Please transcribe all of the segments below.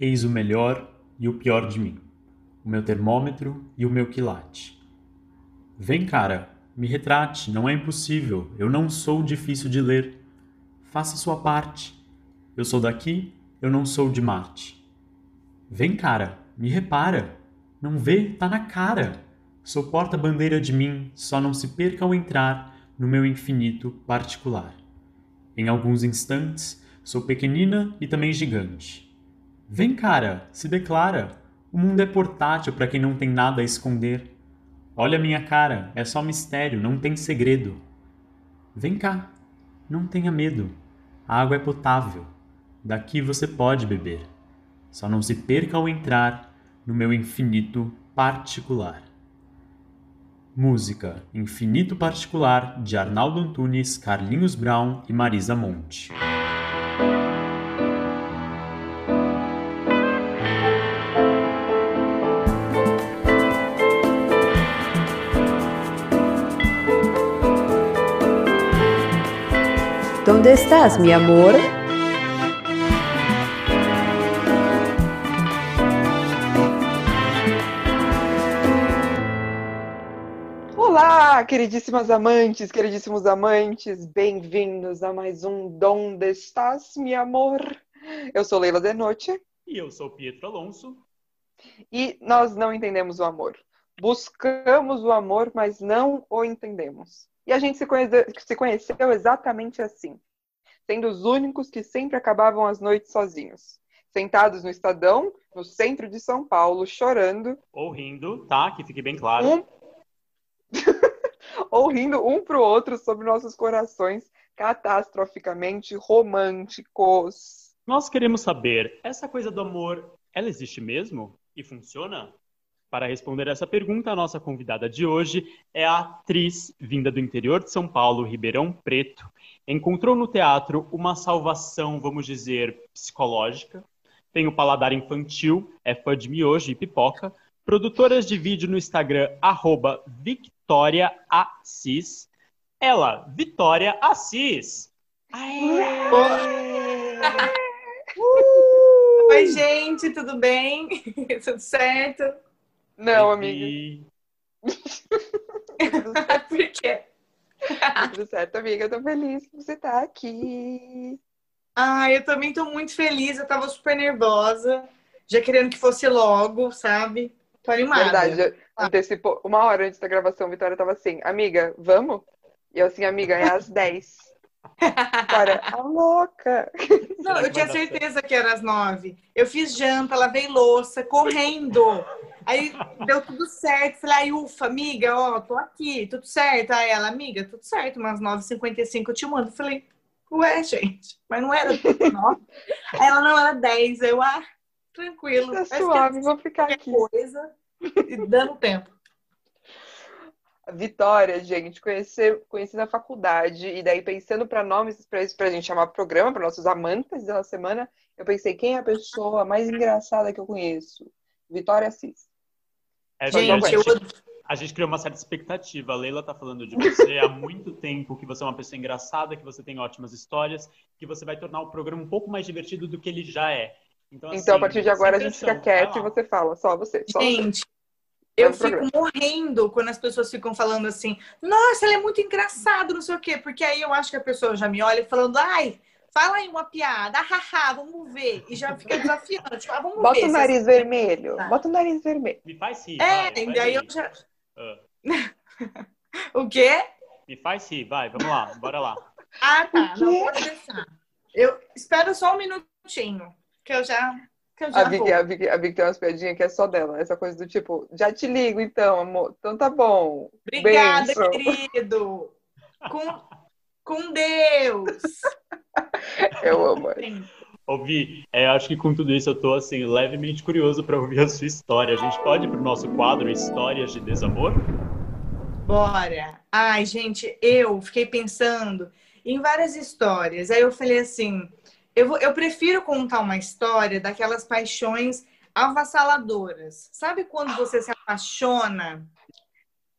eis o melhor e o pior de mim, o meu termômetro e o meu quilate. Vem, cara, me retrate, não é impossível, eu não sou difícil de ler. Faça sua parte. Eu sou daqui, eu não sou de Marte. Vem, cara, me repara. Não vê? Tá na cara. Sou porta-bandeira de mim, só não se perca ao entrar no meu infinito particular. Em alguns instantes, sou pequenina e também gigante. Vem, cara, se declara. O mundo é portátil para quem não tem nada a esconder. Olha minha cara, é só mistério, não tem segredo. Vem cá, não tenha medo. A água é potável. Daqui você pode beber. Só não se perca ao entrar no meu infinito particular. Música Infinito Particular de Arnaldo Antunes, Carlinhos Brown e Marisa Monte. ¿Dónde estás, mi amor? Olá, queridíssimas amantes, queridíssimos amantes, bem-vindos a mais um Donde Estás, mi amor? Eu sou Leila Denoche. E eu sou Pietro Alonso. E nós não entendemos o amor. Buscamos o amor, mas não o entendemos. E a gente se, conhece, se conheceu exatamente assim, sendo os únicos que sempre acabavam as noites sozinhos. Sentados no Estadão, no centro de São Paulo, chorando. Ou rindo, tá? Que fique bem claro. Um... Ou rindo um pro outro sobre nossos corações catastroficamente românticos. Nós queremos saber, essa coisa do amor, ela existe mesmo? E funciona? Para responder essa pergunta, a nossa convidada de hoje é a atriz vinda do interior de São Paulo, Ribeirão Preto. Encontrou no teatro uma salvação, vamos dizer, psicológica. Tem o paladar infantil, é fã de miojo e pipoca. Produtoras de vídeo no Instagram, arroba Victoria Assis. Ela, Vitória Assis. Oi, gente, tudo bem? tudo certo? Não, amiga. Por quê? Tudo certo, amiga. Eu tô feliz que você tá aqui. Ah, eu também tô muito feliz. Eu tava super nervosa, já querendo que fosse logo, sabe? Tô animada. Verdade, antecipou. Uma hora antes da gravação, a Vitória tava assim, amiga, vamos? E eu assim, amiga, é às 10. Vitória, a louca. Não, eu tinha certeza que era às 9. Eu fiz janta, lavei louça, correndo. Aí deu tudo certo. Falei, ai, ufa, amiga, ó, tô aqui, tudo certo. Aí ela, amiga, tudo certo, umas 9h55 eu te mando. Falei, ué, gente, mas não era 9. Aí ela, não, era 10. Eu, ah, tranquilo. Tá suave, vou ficar aqui. Coisa, e dando tempo. Vitória, gente, conhecer, conheci na faculdade, e daí pensando para nomes para a gente chamar programa, para nossos amantes da semana, eu pensei, quem é a pessoa mais engraçada que eu conheço? Vitória Assis. É, gente, eu... A gente criou uma certa expectativa. A Leila tá falando de você há muito tempo, que você é uma pessoa engraçada, que você tem ótimas histórias, que você vai tornar o programa um pouco mais divertido do que ele já é. Então, assim, então a partir de agora a gente fica quieto e você fala, só você. Só gente, você. eu fico programa. morrendo quando as pessoas ficam falando assim, nossa, ela é muito engraçada, não sei o quê, porque aí eu acho que a pessoa já me olha falando, ai, fala aí uma piada, haha, vamos ver. E já fica desafiando. Tipo, ah, vamos Bota ver. o nariz vermelho. Tá. Bota o nariz vermelho. Me faz rir. É, vai, e daí eu já. Uh. o quê? Me faz rir, vai, vamos lá, bora lá. Ah, tá. Não pode deixar. Eu espero só um minutinho, que eu já. Que eu já a, Vicky, a, Vicky, a Vicky tem umas piadinhas que é só dela. Essa coisa do tipo, já te ligo então, amor. Então tá bom. Obrigada, Benção. querido. Com, com Deus. Eu amo. Ouvi, é, acho que com tudo isso eu tô assim levemente curioso para ouvir a sua história. A gente pode ir pro nosso quadro Histórias de Desamor? Bora. Ai, gente, eu fiquei pensando em várias histórias. Aí eu falei assim, eu, vou, eu prefiro contar uma história daquelas paixões avassaladoras. Sabe quando você se apaixona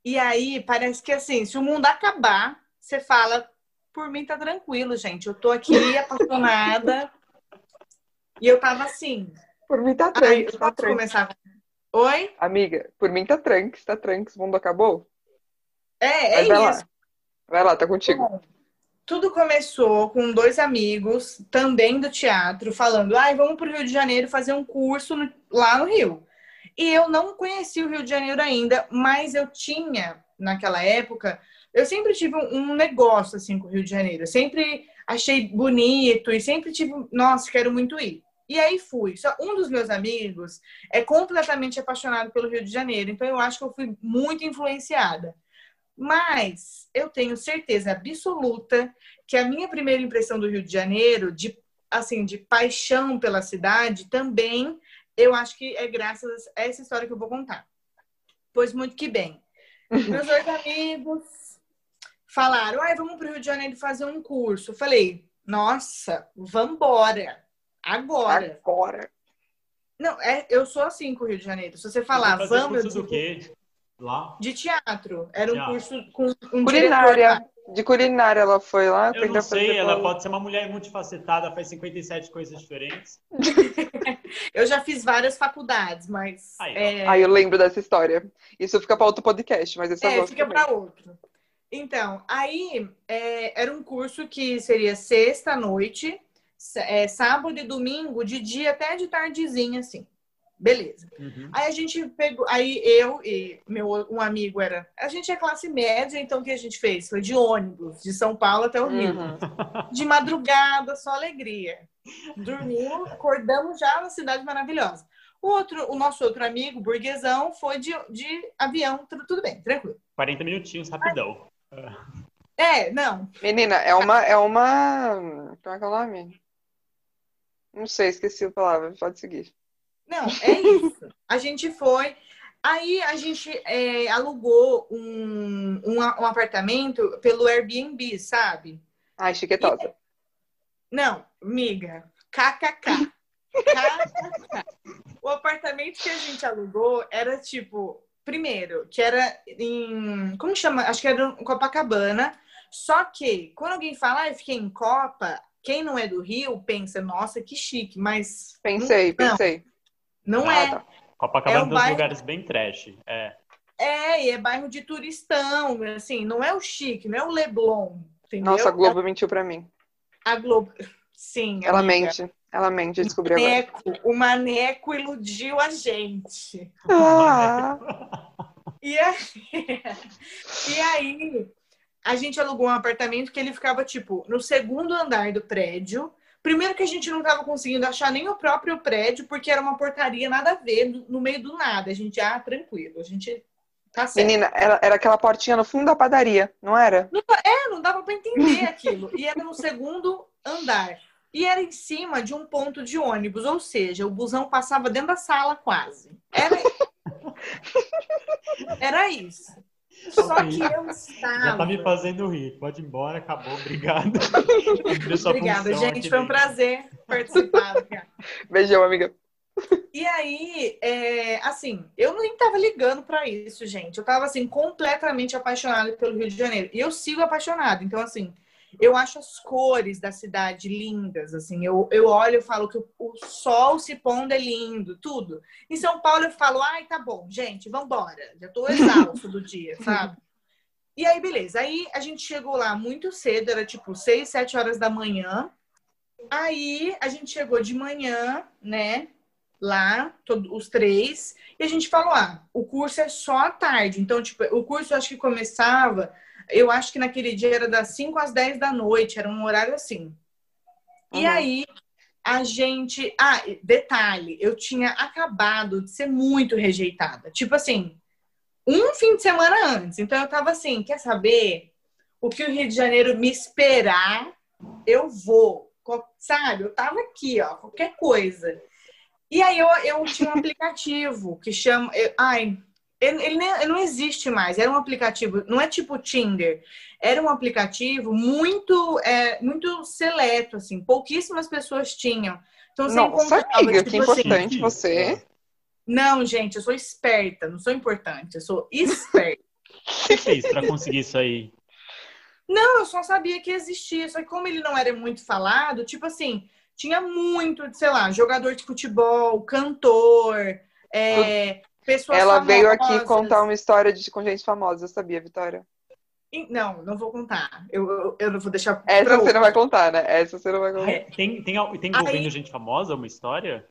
e aí parece que assim, se o mundo acabar, você fala, por mim tá tranquilo, gente. Eu tô aqui apaixonada. e eu tava assim, Por mim tá tranquilo. tá tranquilo. começar? Oi? Amiga, por mim tá tranquilo, tá tranquilo. O mundo acabou? É, é vai isso. lá. Vai lá, tá contigo. Bom, tudo começou com dois amigos, também do teatro, falando: ai, vamos para o Rio de Janeiro fazer um curso no- lá no Rio. E eu não conhecia o Rio de Janeiro ainda, mas eu tinha, naquela época, eu sempre tive um, negócio assim com o Rio de Janeiro. Eu sempre achei bonito e sempre tive, nossa, quero muito ir. E aí fui. Só um dos meus amigos é completamente apaixonado pelo Rio de Janeiro, então eu acho que eu fui muito influenciada. Mas eu tenho certeza absoluta que a minha primeira impressão do Rio de Janeiro, de assim, de paixão pela cidade, também eu acho que é graças a essa história que eu vou contar. Pois muito que bem. Meus dois amigos falaram: "Ai, vamos para o Rio de Janeiro fazer um curso". Eu falei: "Nossa, vambora. Agora". Agora. Não, é, eu sou assim com o Rio de Janeiro. Se você falar, vamos, eu curso do digo, quê? Lá? de teatro. Era um Teatro. curso com um Culinária. De culinária ela foi lá. Eu não sei, ela pode ser uma mulher multifacetada, faz 57 coisas diferentes. Eu já fiz várias faculdades, mas Aí, é, Ah, eu lembro dessa história. Isso fica para outro podcast, mas esse eu é, gosto fica para outro. Então, aí é, era um curso que seria sexta noite, é, sábado e domingo, de dia até de tardezinha, assim. Beleza. Uhum. Aí a gente pegou, aí eu e meu um amigo era, a gente é classe média, então o que a gente fez? Foi de ônibus, de São Paulo até o Rio. Uhum. De madrugada, só alegria. Dormimos, acordamos já na cidade maravilhosa. O outro, o nosso outro amigo, burguesão, foi de, de avião, tudo, tudo bem, tranquilo. 40 minutinhos, rapidão. É, não, Menina, é uma. É uma. Como é que é o nome? Não sei, esqueci a palavra. Pode seguir. não, é isso. A gente foi. Aí a gente é, alugou um, um, um apartamento pelo Airbnb, sabe? Ai, chiquetosa. Não, miga, kkk. KKK. O apartamento que a gente alugou era tipo, primeiro, que era em. Como chama? Acho que era em Copacabana. Só que, quando alguém fala, ah, eu fiquei em Copa, quem não é do Rio pensa, nossa, que chique, mas Pensei, Não. pensei. não Ah, é. tá. Copacabana É é um um dos bairro- lugares bem trash. É. É, e é bairro de turistão, assim, não é o chique, não é o Leblon, entendeu? Nossa, a Globo mentiu pra mim. A Globo. Sim, Ela amiga. mente. Ela mente, eu descobri agora. Maneco, o Maneco iludiu a gente. Ah, E aí, e aí, a gente alugou um apartamento que ele ficava, tipo, no segundo andar do prédio. Primeiro que a gente não tava conseguindo achar nem o próprio prédio, porque era uma portaria, nada a ver, no, meio do nada. A gente, ah, tranquilo, a gente tá certo. menina, era, era aquela portinha no fundo da padaria, não era? É, não dava pra entender aquilo. E era no segundo andar. E era em cima de um ponto de ônibus, ou seja, o busão passava dentro da sala quase. Era, era isso. Só que eu estava. Já tá me fazendo rir. Pode ir embora, acabou, obrigado. Obrigada, gente. aqui Foi um prazer participar. Beijão, amiga. E aí, é, assim, eu nem tava ligando pra isso, gente. Eu tava, assim, completamente apaixonada pelo Rio de Janeiro. E eu sigo apaixonada. Então, assim, eu acho as cores da cidade lindas, assim. Eu, eu olho e falo que o, o sol se pondo é lindo, tudo. Em São Paulo eu falo, ai, tá bom, gente, vambora. Já tô exausto do dia, sabe? E aí, beleza. Aí a gente chegou lá muito cedo, era tipo 6, 7 horas da manhã. Aí a gente chegou de manhã, né? Lá, todo- os três, e a gente falou: ah, o curso é só à tarde. Então, tipo, o curso acho que começava, eu acho que naquele dia era das 5 às 10 da noite, era um horário assim. E Uhum. aí a gente. Ah, e detalhe, eu tinha acabado de ser muito rejeitada. Tipo assim, um fim de semana antes. Então eu tava assim, quer saber? O que o Rio de Janeiro me esperar, eu vou. Sabe? Eu tava aqui, ó, qualquer coisa. E aí eu, eu tinha um aplicativo que chama. eu- ai, ele, ele nem- ele não existe mais. Era um aplicativo, não é tipo Tinder. Era um aplicativo muito, é, muito seleto, assim. Pouquíssimas pessoas tinham. Então você Nossa, amiga, tipo que assim, importante Chique. você. Não, gente, eu sou esperta, não sou importante, eu sou esperta. O que você fez pra conseguir isso aí? Não, eu só sabia que existia. Só que como ele não era muito falado, tipo assim, tinha muito, sei lá, jogador de futebol, cantor, é, pessoas Ela famosas. veio aqui contar uma história de, com gente famosa, sabia, Vitória? Não, não vou contar. Eu, eu, eu não vou deixar. Essa você outra. não vai contar, né? Essa você não vai contar. É, tem, tem, tem Aí- envolvendo gente famosa uma história?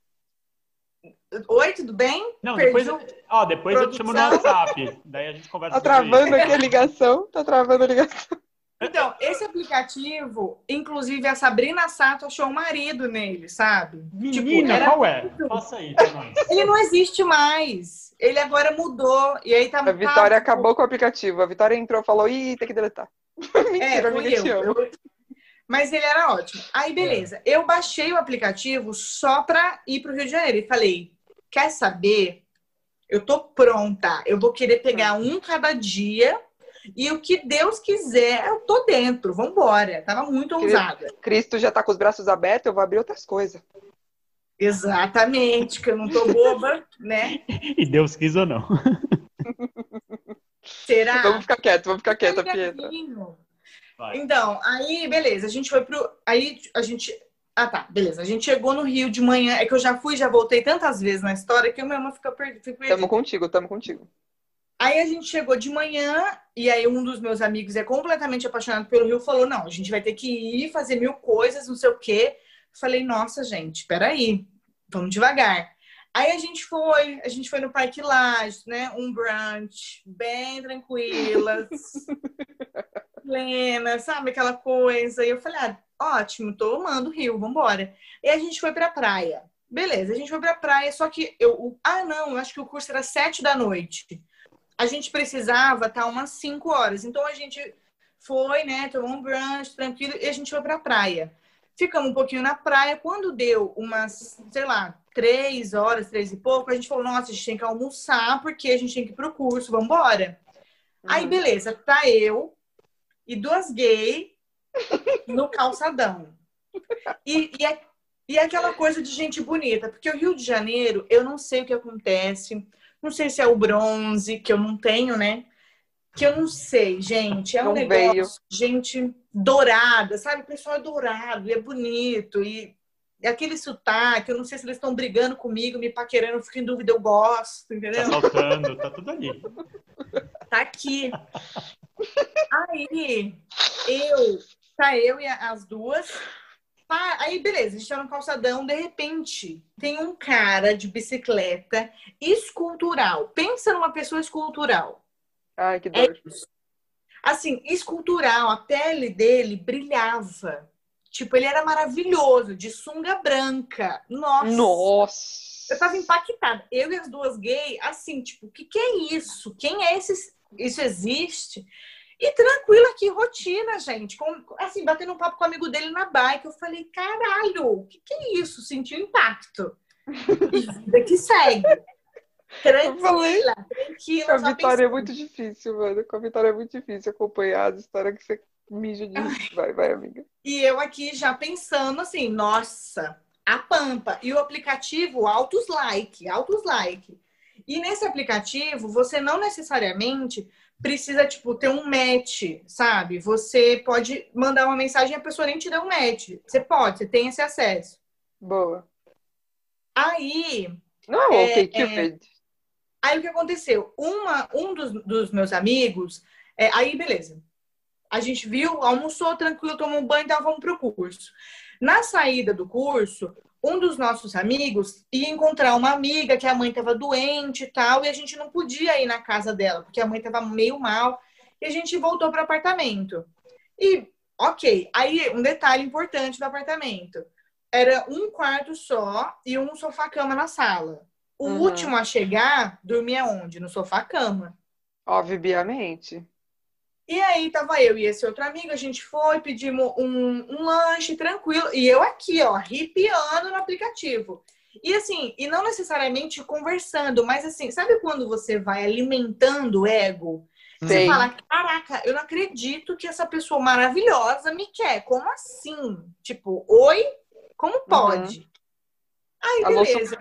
Oi, tudo bem? Não, Perdi depois, o- ó, depois eu te chamo no. WhatsApp. Daí a gente conversa Tá travando aqui a ligação? Tá travando a ligação. Então, esse aplicativo, inclusive a Sabrina Sato achou um marido nele, sabe? Menina, Tipo, era- qual é? Faça aí pra nós. Ele não existe mais. Ele agora mudou. E aí tá A Vitória tá, acabou com o aplicativo. A Vitória entrou e falou: ih, tem que deletar. É, Mentira, fui amiga, te eu. amo. Eu- Mas ele era ótimo. Aí, beleza. Eu baixei o aplicativo só pra ir pro Rio de Janeiro. E falei, quer saber? Eu tô pronta. Eu vou querer pegar um cada dia. E o que Deus quiser, eu tô dentro. Vambora. Tava muito ousada. Cristo já tá com os braços abertos, eu vou abrir outras coisas. Exatamente, que eu não tô boba, né? E Deus quis ou não. Será? Vamos ficar quieto, vamos ficar quieta, Ai, Pietra. Então, aí, beleza, a gente foi pro. Aí a gente. Ah, tá, beleza. A gente chegou no Rio de manhã. É que eu já fui, já voltei tantas vezes na história que eu mesma. Fico perdida. Tamo contigo, tamo contigo. Aí a gente chegou de manhã, e aí um dos meus amigos é completamente apaixonado pelo Rio, falou: não, a gente vai ter que ir fazer mil coisas, não sei o quê. Falei, nossa, gente, peraí, vamos devagar. Aí a gente foi, a gente foi no Parque Lages, né? Um brunch, bem tranquilas, plena, sabe? Aquela coisa. E eu falei, ah, ótimo, tô amando o Rio, vambora. E a gente foi pra praia. Beleza, a gente foi pra praia, só que eu. o- Ah, não, eu acho que o curso era sete da noite a gente precisava estar umas 5 horas. Então a gente foi, né, tomou um brunch tranquilo e a gente foi pra praia. Ficamos um pouquinho na praia. Quando deu umas, sei lá, três horas, três e pouco, a gente falou: nossa, a gente tem que almoçar porque a gente tem que ir pro curso, vamos embora. Aí, Uhum. beleza, tá eu e duas gays no calçadão. E, e, é, e é aquela coisa de gente bonita, porque o Rio de Janeiro, eu não sei o que acontece. Não sei se é o bronze, que eu não tenho, né? Que eu não sei, gente. É um Não negócio, veio. gente dourada, sabe? O pessoal é dourado e é bonito. E, e aquele sotaque, eu não sei se eles estão brigando comigo, me paquerando, eu fico em dúvida, eu gosto, Tá entendeu? saltando, tá tudo ali. Tá aqui. Aí, eu, tá eu e as duas. Tá, aí, beleza, a gente tá no calçadão, de repente, tem um cara de bicicleta escultural. Pensa numa pessoa escultural. Ai, que É dor. isso. Assim, escultural, a pele dele brilhava. Tipo, ele era maravilhoso, de sunga branca. Nossa! Nossa! Eu tava impactada. Eu e as duas gays, assim, tipo, o que, que é isso? Quem é esse? Isso existe? E tranquila aqui, rotina, gente. Com, assim, batendo um papo com o amigo dele na bike. Eu falei, caralho, o que, que é isso? Senti o impacto. E vida que segue. Falei. Tranquila, Com tranquila. a Vitória é muito difícil, mano. Com a Vitória é muito difícil acompanhar as histórias que você mija de. Vai, vai, amiga. E eu aqui já pensando assim, nossa, a pampa. E o aplicativo, altos like, altos like. E nesse aplicativo, você não necessariamente precisa, tipo, ter um match, sabe? Você pode mandar uma mensagem e a pessoa nem te dá um match. Você pode, você tem esse acesso. Boa. Aí, Não é o É, OK é. Aí o que aconteceu? Uma, um dos, dos meus amigos, é, aí beleza. A gente viu, almoçou tranquilo, tomou um banho e vamos pro curso. Na saída do curso, um dos nossos amigos ia encontrar uma amiga que a mãe estava doente e tal, e a gente não podia ir na casa dela, porque a mãe estava meio mal, e a gente voltou pro apartamento. E, ok, aí um detalhe importante do apartamento. Era um quarto só e um sofá-cama na sala. O Uhum. último a chegar dormia onde? No sofá-cama. Obviamente. E aí tava eu e esse outro amigo, a gente foi, pedimos um, um lanche tranquilo, e eu aqui, ó, arrepiando no aplicativo. E assim, e não necessariamente conversando, mas assim, sabe quando você vai alimentando o ego? Você Sei. fala, caraca, eu não acredito que essa pessoa maravilhosa me quer. Como assim? Tipo, oi? Como pode? Aí, Alô, beleza.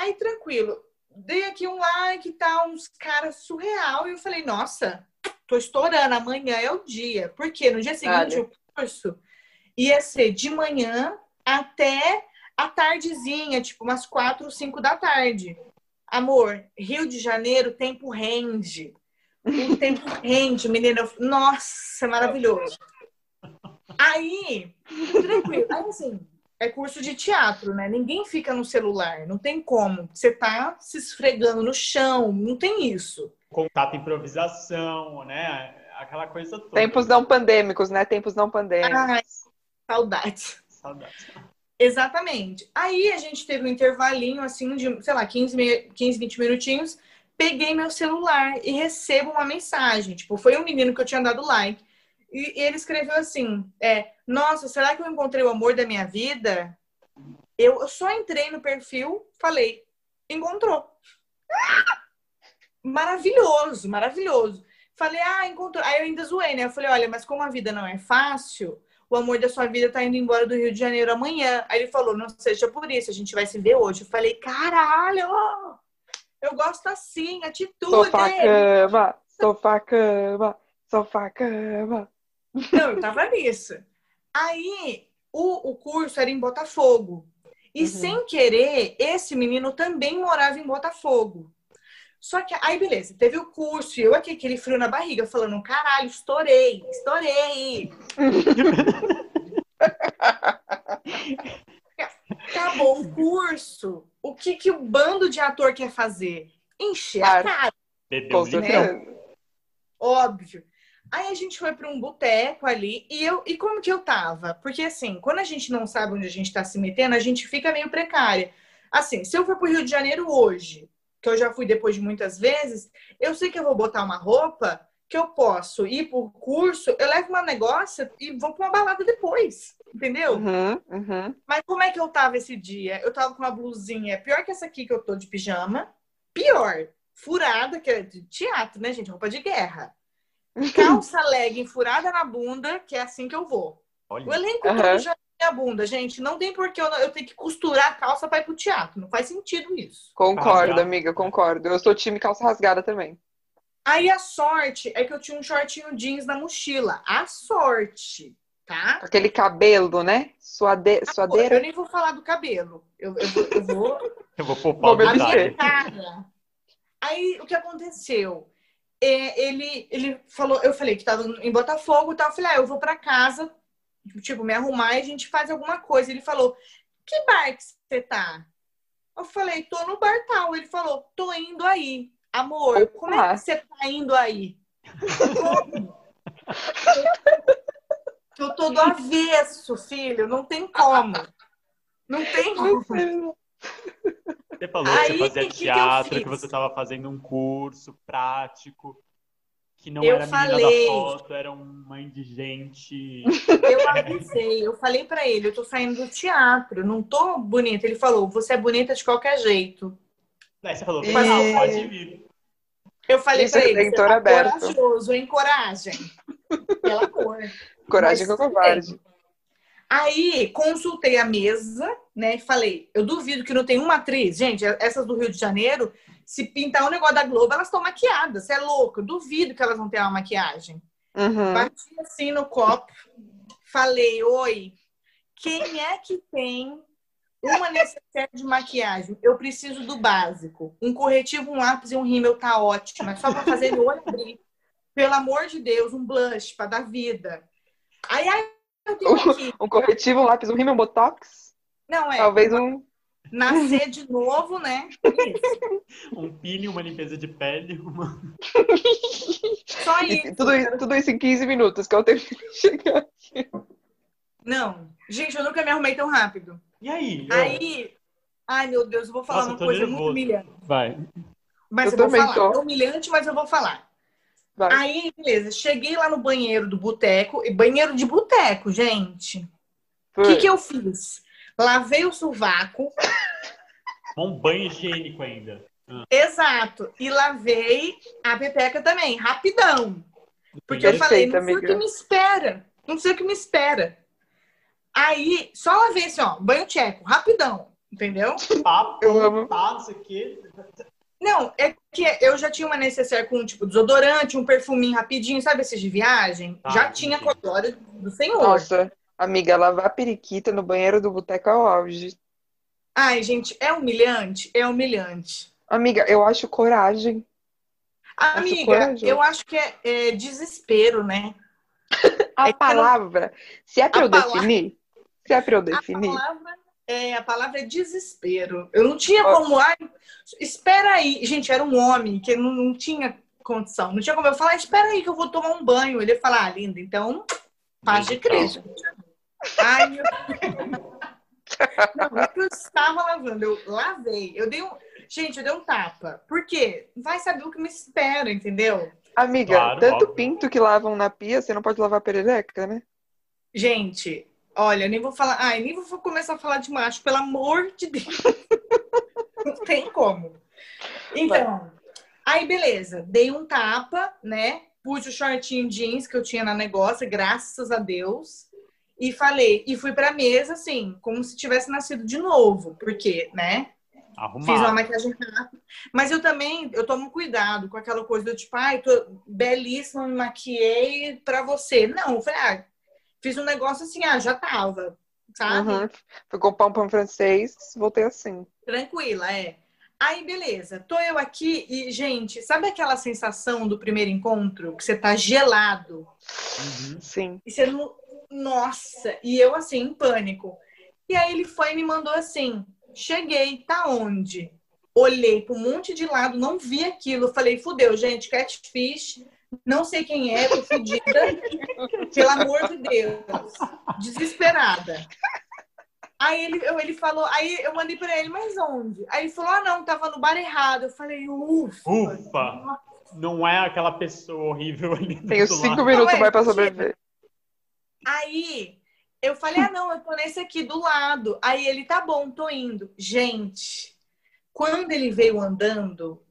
Aí, tranquilo. Dei aqui um like e tal, uns caras surreal. E eu falei, nossa, tô estourando, amanhã é o dia. Porque no dia seguinte, Olha. o curso ia ser de manhã até a tardezinha, tipo umas quatro ou cinco da tarde. Amor, Rio de Janeiro, tempo rende. O tempo rende, menina. Nossa, maravilhoso. Aí, tranquilo. Aí, assim, é curso de teatro, né? Ninguém fica no celular, não tem como. Você tá se esfregando no chão, não tem isso. Contato, improvisação, né? Aquela coisa toda. Tempos não pandêmicos, né? Tempos não pandêmicos. Ai, saudades. Saudades. Exatamente. Aí a gente teve um intervalinho, assim, de, sei lá, 15, 15 20 minutinhos. Peguei meu celular e recebo uma mensagem. Tipo, foi um menino que eu tinha dado like. E, e ele escreveu assim: é, Nossa, será que eu encontrei o amor da minha vida? Eu, só entrei no perfil, falei, encontrou. Maravilhoso, maravilhoso. Falei, ah, encontrou. Aí eu ainda zoei, né? Eu falei, olha, mas como a vida não é fácil, o amor da sua vida tá indo embora do Rio de Janeiro amanhã. Aí ele falou, não seja por isso, a gente vai se ver hoje. Eu falei, caralho, eu gosto assim, atitude. Sofá, cama, sofá, cama, sofá, cama. Não, eu tava nisso. Aí o, o curso era em Botafogo. E uhum. sem querer, esse menino também morava em Botafogo. Só que aí, beleza, teve o curso, e eu aqui, aquele frio na barriga, falando, caralho, estourei, estourei. Acabou o curso. O que, que o bando de ator quer fazer? Encher a cara. Bebeu né? Óbvio. Aí a gente foi para um boteco ali e eu e como que eu tava? Porque assim, quando a gente não sabe onde a gente está se metendo, a gente fica meio precária. Assim, se eu for para o Rio de Janeiro hoje, que eu já fui depois de muitas vezes, eu sei que eu vou botar uma roupa que eu posso ir por curso, eu levo uma negócio e vou para uma balada depois, entendeu? Uhum, uhum. Mas como é que eu tava esse dia? Eu tava com uma blusinha pior que essa aqui que eu tô de pijama, pior, furada, que é de teatro, né, gente? Roupa de guerra. Calça legging furada na bunda, que é assim que eu vou. Olha. O elenco uhum. todo já a bunda, gente. Não tem por que eu, eu ter que costurar a calça para ir pro teatro. Não faz sentido isso. Concordo, ah, amiga, concordo. Eu sou time calça rasgada também. Aí a sorte é que eu tinha um shortinho jeans na mochila. A sorte, tá? Aquele cabelo, né? Suade... Suadeira. Eu nem vou falar do cabelo. Eu, eu, vou, eu vou. eu vou poupar o minha cara. Aí o que aconteceu? É, ele, ele falou, eu falei que tava em Botafogo e tal. Eu falei, ah, eu vou para casa tipo, me arrumar e a gente faz alguma coisa. Ele falou, que bar que você tá? Eu falei, tô no bar tal. Ele falou, tô indo aí. Amor, Opa. como é que você tá indo aí? eu tô do avesso, filho. Não tem como. Não tem como. Você falou aí, que você fazia que teatro, que, que você estava fazendo um curso prático que não eu era falei, menina da foto, era uma indigente. Eu avisei, eu falei para ele, eu tô saindo do teatro, não tô bonita. Ele falou, você é bonita de qualquer jeito. Aí você falou, não, pode vir. Eu falei para ele, você tá aberto. corajoso, hein? Coragem. Pela cor. Coragem com covarde. Aí consultei a mesa, né? E falei, eu duvido que não tem uma atriz. Gente, essas do Rio de Janeiro, se pintar um negócio da Globo, elas estão maquiadas. Você é louco. Eu duvido que elas vão ter uma maquiagem. Uhum. Bati assim no copo, falei, oi, quem é que tem uma necessidade de maquiagem? Eu preciso do básico. Um corretivo, um lápis e um rímel tá ótimo. É só para fazer meu olho abrir. Pelo amor de Deus, um blush para dar vida. Aí, aí Um corretivo, um lápis, um rímel, um botox? Não, é. Talvez um nascer de novo, né? um peeling, uma limpeza de pele, uma... Só isso. tudo, isso tudo isso em 15 minutos, que é o tempo de chegar aqui. Não. Gente, eu nunca me arrumei tão rápido. E aí? Aí... Ai, meu Deus, eu vou falar Nossa, uma coisa nervoso. muito humilhante. Vai. Mas eu, eu vou falar. Tô. É humilhante, mas eu vou falar. Vai. Aí, beleza. Cheguei lá no banheiro do boteco. Banheiro de boteco, gente. O que, que eu fiz? lavei o sovaco. Um banho higiênico ainda. Exato. E lavei a pepeca também, rapidão. Porque eu falei, não sei o que me espera. Não sei o que me espera. Aí, só lavei assim, ó, banho tcheco, rapidão. Entendeu? Papo, eu amo. Papo, aqui. Não, é que eu já tinha uma necessaire com, tipo, desodorante, um perfuminho rapidinho, sabe esses de viagem? Ah, já tinha com a glória do Senhor. Nossa, Amiga, lavar periquita no banheiro do boteco é o auge. Ai, gente, é humilhante? É humilhante. Amiga, eu acho coragem. Amiga, corajoso. eu acho que é, é desespero, né? A É não- palavra, se é pra A eu palavra- definir, se é pra eu A definir, palavra, é, a palavra é desespero. Eu não tinha como. Ai, espera aí. Gente, era um homem que não, não tinha condição. Não tinha como eu falar, espera aí que eu vou tomar um banho. Ele ia falar, ah, linda, então, paz de Cristo. Ai, eu... Não, é que eu estava lavando, eu lavei. Eu dei um. Gente, eu dei um tapa. Por quê? Vai saber o que me espera, entendeu? amiga, Claro, tanto óbvio. pinto que lavam na pia, você não pode lavar perereca, né? Gente, olha, nem vou falar. Ai, nem vou começar a falar de macho, pelo amor de Deus. Não tem como. Então, aí beleza, dei um tapa, né? Pus o shortinho jeans que eu tinha na negócio, graças a Deus. E falei, e fui pra mesa, assim, como se tivesse nascido de novo, porque, né? Arrumado. Fiz uma maquiagem rápida. Mas eu também, eu tomo cuidado com aquela coisa do tipo, ai, tô belíssima, me maquiei pra você. Não, eu falei, ah, fiz um negócio assim, ah, já tava, sabe? Uhum. Fui comprar um pão francês, voltei assim. Tranquila, é. Aí, beleza. Tô eu aqui e, gente, sabe aquela sensação do primeiro encontro? Que você tá gelado Uhum. Sim. e você não. Nossa! E eu, assim, em pânico. E aí ele foi e me mandou assim: cheguei, tá onde? Olhei para um monte de lado, não vi aquilo. Falei, fudeu, gente, catfish. Não sei quem é, tô fudida. Pelo amor de Deus. Desesperada. Aí ele, eu- ele falou, aí eu mandei pra ele, mas onde? Aí ele falou, ah, não, tava no bar errado. Eu falei, ufa. Ufa! Não é aquela pessoa horrível ali Tenho cinco lado. minutos é mais pra sobreviver. Aí eu falei, ah, não, eu tô nesse aqui do lado. Aí ele, tá bom, tô indo. Gente, quando ele veio andando,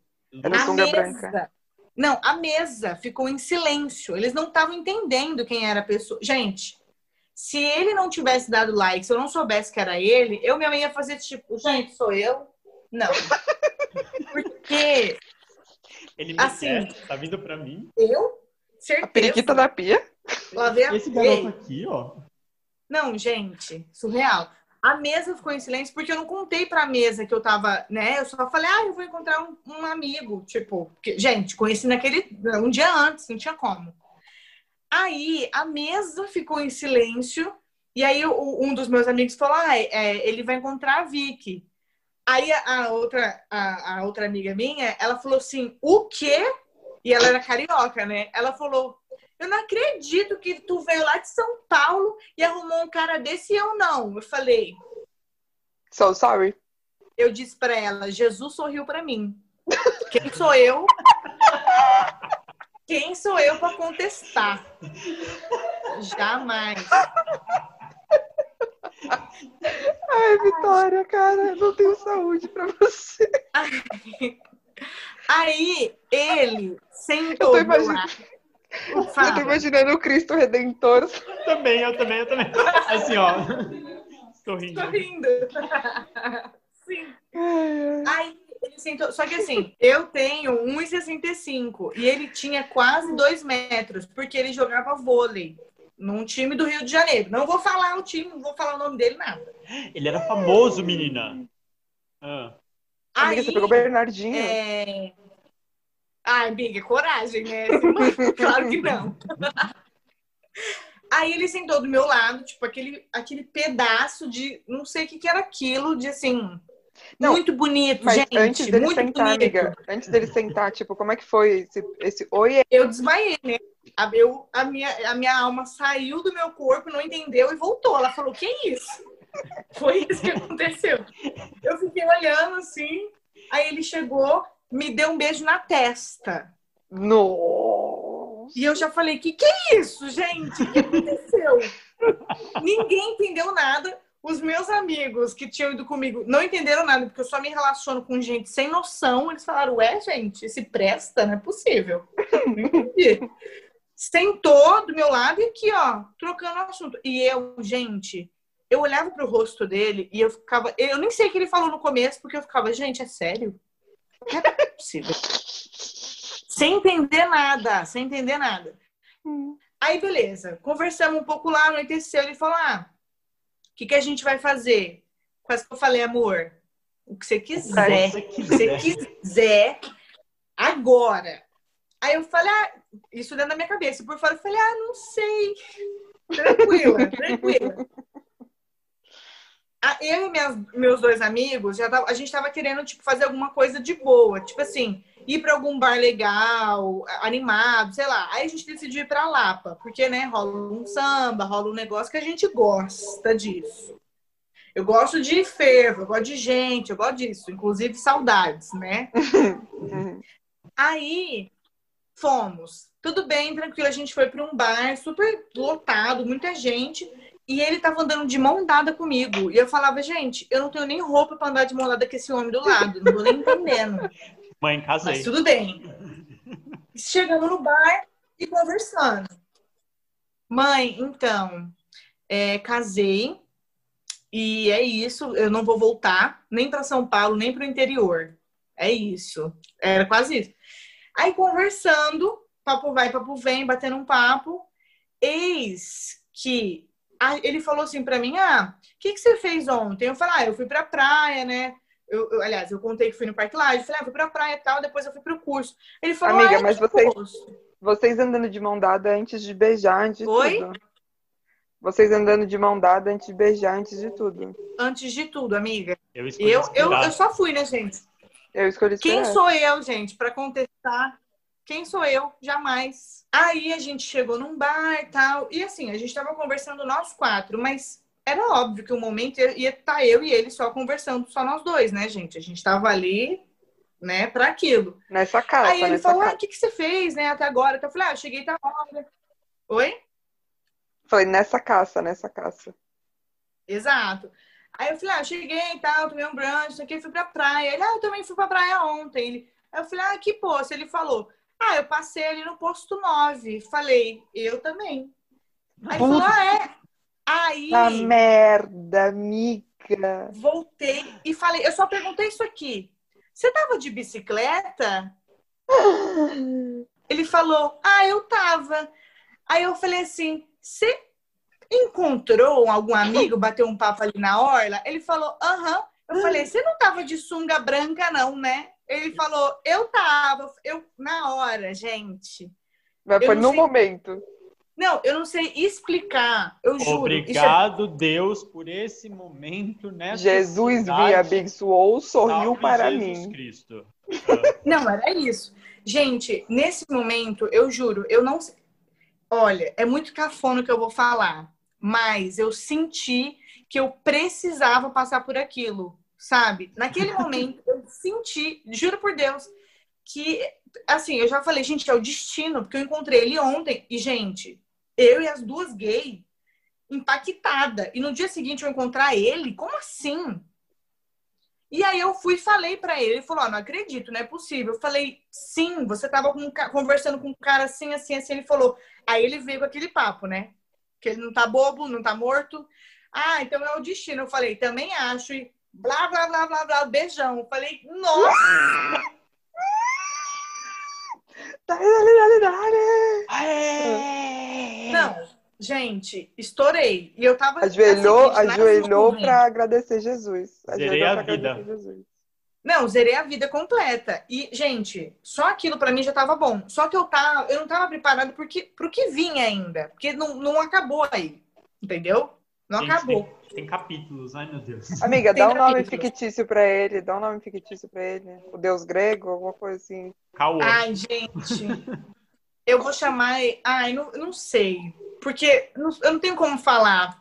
Era a mesa. branca. Não, a mesa ficou em silêncio. Eles não estavam entendendo quem era a pessoa. Gente, se ele não tivesse dado like, se eu não soubesse que era ele, eu mesmo ia fazer tipo, gente, sou eu? Não. Porque Ele me Assim. quer, tá vindo pra mim. eu, A certeza, periquita na pia. lavei a Esse garoto aqui, ó. Não, gente, surreal. A mesa ficou em silêncio porque eu não contei pra mesa que eu tava, né? Eu só falei, ah, eu vou encontrar um, um amigo. Tipo, gente, conheci naquele. um dia antes, não tinha como. Aí a mesa ficou em silêncio. E aí o- um dos meus amigos falou: ah, é, ele vai encontrar a Vicky. Aí a, a outra, a, a outra amiga minha, ela falou assim: o quê? E ela era carioca, né? Ela falou: eu não acredito que tu veio lá de São Paulo e arrumou um cara desse e eu não. Eu falei, So sorry. eu disse pra ela, Jesus sorriu pra mim. Quem sou eu? Quem sou eu pra contestar? Jamais. Ai, Vitória, cara, não tenho saúde pra você. Aí ele sentou Eu tô do imaginando- lado. Eu tô imaginando o Cristo Redentor. Também, eu também, eu também. Assim, ó. Tô rindo. Sim. Ai, ai. Aí ele sentou. Só que assim, eu tenho 1,65 e ele tinha quase 2 metros, porque ele jogava vôlei num time do Rio de Janeiro. Não vou falar o time, não vou falar o nome dele, nada. Ele era famoso, menina. Ah. Amiga, Aí, você pegou o Bernardinho? é... Ai, amiga, coragem, né? claro que não. Aí ele sentou do meu lado, tipo, aquele, aquele pedaço de. Não sei o que, que era aquilo, de assim. Não, muito bonito, Mas gente. antes dele muito sentar, bonito. amiga, antes dele sentar, tipo, como é que foi esse, esse oi? eu desmaiei, né? A, eu, a, minha, a minha alma saiu do meu corpo, não entendeu e voltou. Ela falou: Que isso? Foi isso que aconteceu. Eu fiquei olhando assim, aí ele chegou, me deu um beijo na testa. Nossa! E eu já falei: Que que é isso, gente? O que aconteceu? Ninguém entendeu nada. Os meus amigos que tinham ido comigo não entenderam nada, porque eu só me relaciono com gente sem noção. Eles falaram: Ué, gente, esse presta, não é possível. Não entendi. Sentou do meu lado e aqui, ó, trocando o assunto. E eu, gente, eu olhava pro rosto dele e eu ficava. Eu nem sei o que ele falou no começo, porque eu ficava, gente, é sério? Não é possível. sem entender nada, sem entender nada. Hum. Aí, beleza. Conversamos um pouco lá, anoiteceu. Ele falou: ah, o que, que a gente vai fazer? Quase que eu falei, amor. O que você quiser. O que você quiser. Agora. Aí eu falei, ah, isso dentro da minha cabeça. Por fora eu falei, ah, não sei. Tranquila, tranquila. Eu e minhas, meus dois amigos, já tava, a gente tava querendo, tipo, fazer alguma coisa de boa. Tipo assim, ir para algum bar legal, animado, sei lá. Aí a gente decidiu ir pra Lapa, porque, né, rola um samba, rola um negócio que a gente gosta disso. Eu gosto de fervo, eu gosto de gente, eu gosto disso, inclusive saudades, né? Aí fomos. Tudo bem, tranquilo, a gente foi para um bar super lotado, muita gente, e ele tava andando de mão dada comigo. E eu falava, gente, eu não tenho nem roupa para andar de mão dada com esse homem do lado, não tô nem entendendo. Mãe, casei. Mas tudo bem. Chegamos no bar e conversando. Mãe, então, é, casei e é isso. Eu não vou voltar nem para São Paulo, nem para o interior. É isso. Era quase isso. Aí conversando, papo vai, papo vem, batendo um papo. Eis que ele falou assim para mim: Ah, o que, que você fez ontem? Eu falei: Ah, eu fui pra praia, né? Eu, eu, aliás, eu contei que fui no Parque Laje, falei, ah, fui pra praia e tal, depois eu fui pro curso. Ele falou, Amiga, ah, mas vocês, vocês andando de mão dada antes de beijar, antes de Oi? tudo. Vocês andando de mão dada antes de beijar, antes de tudo. Antes de tudo, amiga. Eu, eu, eu, eu, só fui, né, gente? Eu escolhi Quem sou eu, gente, para contestar? Quem sou eu? Jamais. Aí a gente chegou num bar e tal. E assim, a gente tava conversando nós quatro, mas era óbvio que o momento ia estar tá eu e ele só conversando, só nós dois, né, gente? A gente tava ali, né, para aquilo. Nessa casa. Aí ele falou: ah, o que, que você fez, né, até agora? Eu falei: ah, eu cheguei tá hora. Oi? Falei, nessa caça, nessa caça. Exato. Aí eu falei, ah, cheguei e tal, tomei um brunch, aqui, fui pra praia. Ele, ah, eu também fui pra praia ontem. Ele, aí eu falei, ah, que posto? Ele falou, ah, eu passei ali no posto 9. Falei, eu também. Aí ele falou, ah, é? Aí. A merda, amiga. Voltei e falei, eu só perguntei isso aqui. Você tava de bicicleta? Ele falou, ah, eu tava. Aí eu falei assim, você encontrou algum amigo, bateu um papo ali na orla? Ele falou, aham. Eu falei, você não tava de sunga branca, não, né? Ele falou, eu tava. Eu, na hora, gente. Vai pôr no sei... momento. Não, eu não sei explicar. Eu juro. Obrigado, é... Deus, por esse momento, né? Jesus me abençoou, sorriu Salve para Jesus mim. Cristo. Não, era isso. Gente, nesse momento, eu juro, eu não Olha, é muito cafona que eu vou falar, mas eu senti que eu precisava passar por aquilo, sabe? Naquele momento, senti, juro por Deus, que, assim, eu já falei, gente, é o destino, porque eu encontrei ele ontem, e, gente, eu e as duas gay, impactada. E no dia seguinte eu encontrar ele, como assim? E aí eu fui e falei para ele, ele falou, oh, não acredito, não é possível. Eu falei, sim, você tava com, conversando com um cara assim, assim, assim. Ele falou, aí ele veio com aquele papo, né? Que ele não tá bobo, não tá morto. Ah, então é o destino. Eu falei, também acho. Blá, blá, blá, blá, blá, beijão. Falei, nossa! Não, Gente, estourei. E eu tava. Ajoelhou, assim, ajoelhou para agradecer Jesus. Zerei a vida. Jesus. Não, zerei a vida completa. E, gente, só aquilo para mim já tava bom. Só que eu, tava, eu não tava preparado porque, pro que vinha ainda. Porque não, não acabou aí. Entendeu? Não gente, acabou. Tem, tem, capítulos, ai meu Deus. Amiga, dá um nome fictício para ele. Dá um nome fictício para ele. O deus grego, alguma coisa assim. Cauã. Ai, gente. eu vou chamar. Ai, não, não sei. Porque eu não tenho como falar.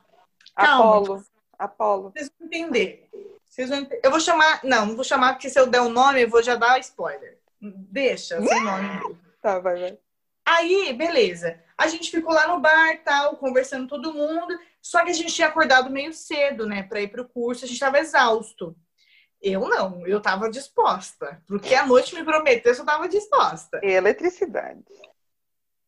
Calma. Apolo. Apolo. Vocês vão entender. Vocês vão entender. Eu vou chamar. Não, não vou chamar porque se eu der o um nome, eu vou já dar spoiler. Deixa, sem nome. tá, vai, vai. Aí, beleza. A gente ficou lá no bar, tal, conversando todo mundo. Só que a gente tinha acordado meio cedo, né, para ir pro curso. A gente tava exausto. Eu não, eu tava disposta. Porque a noite me prometeu, eu tava disposta. E eletricidade.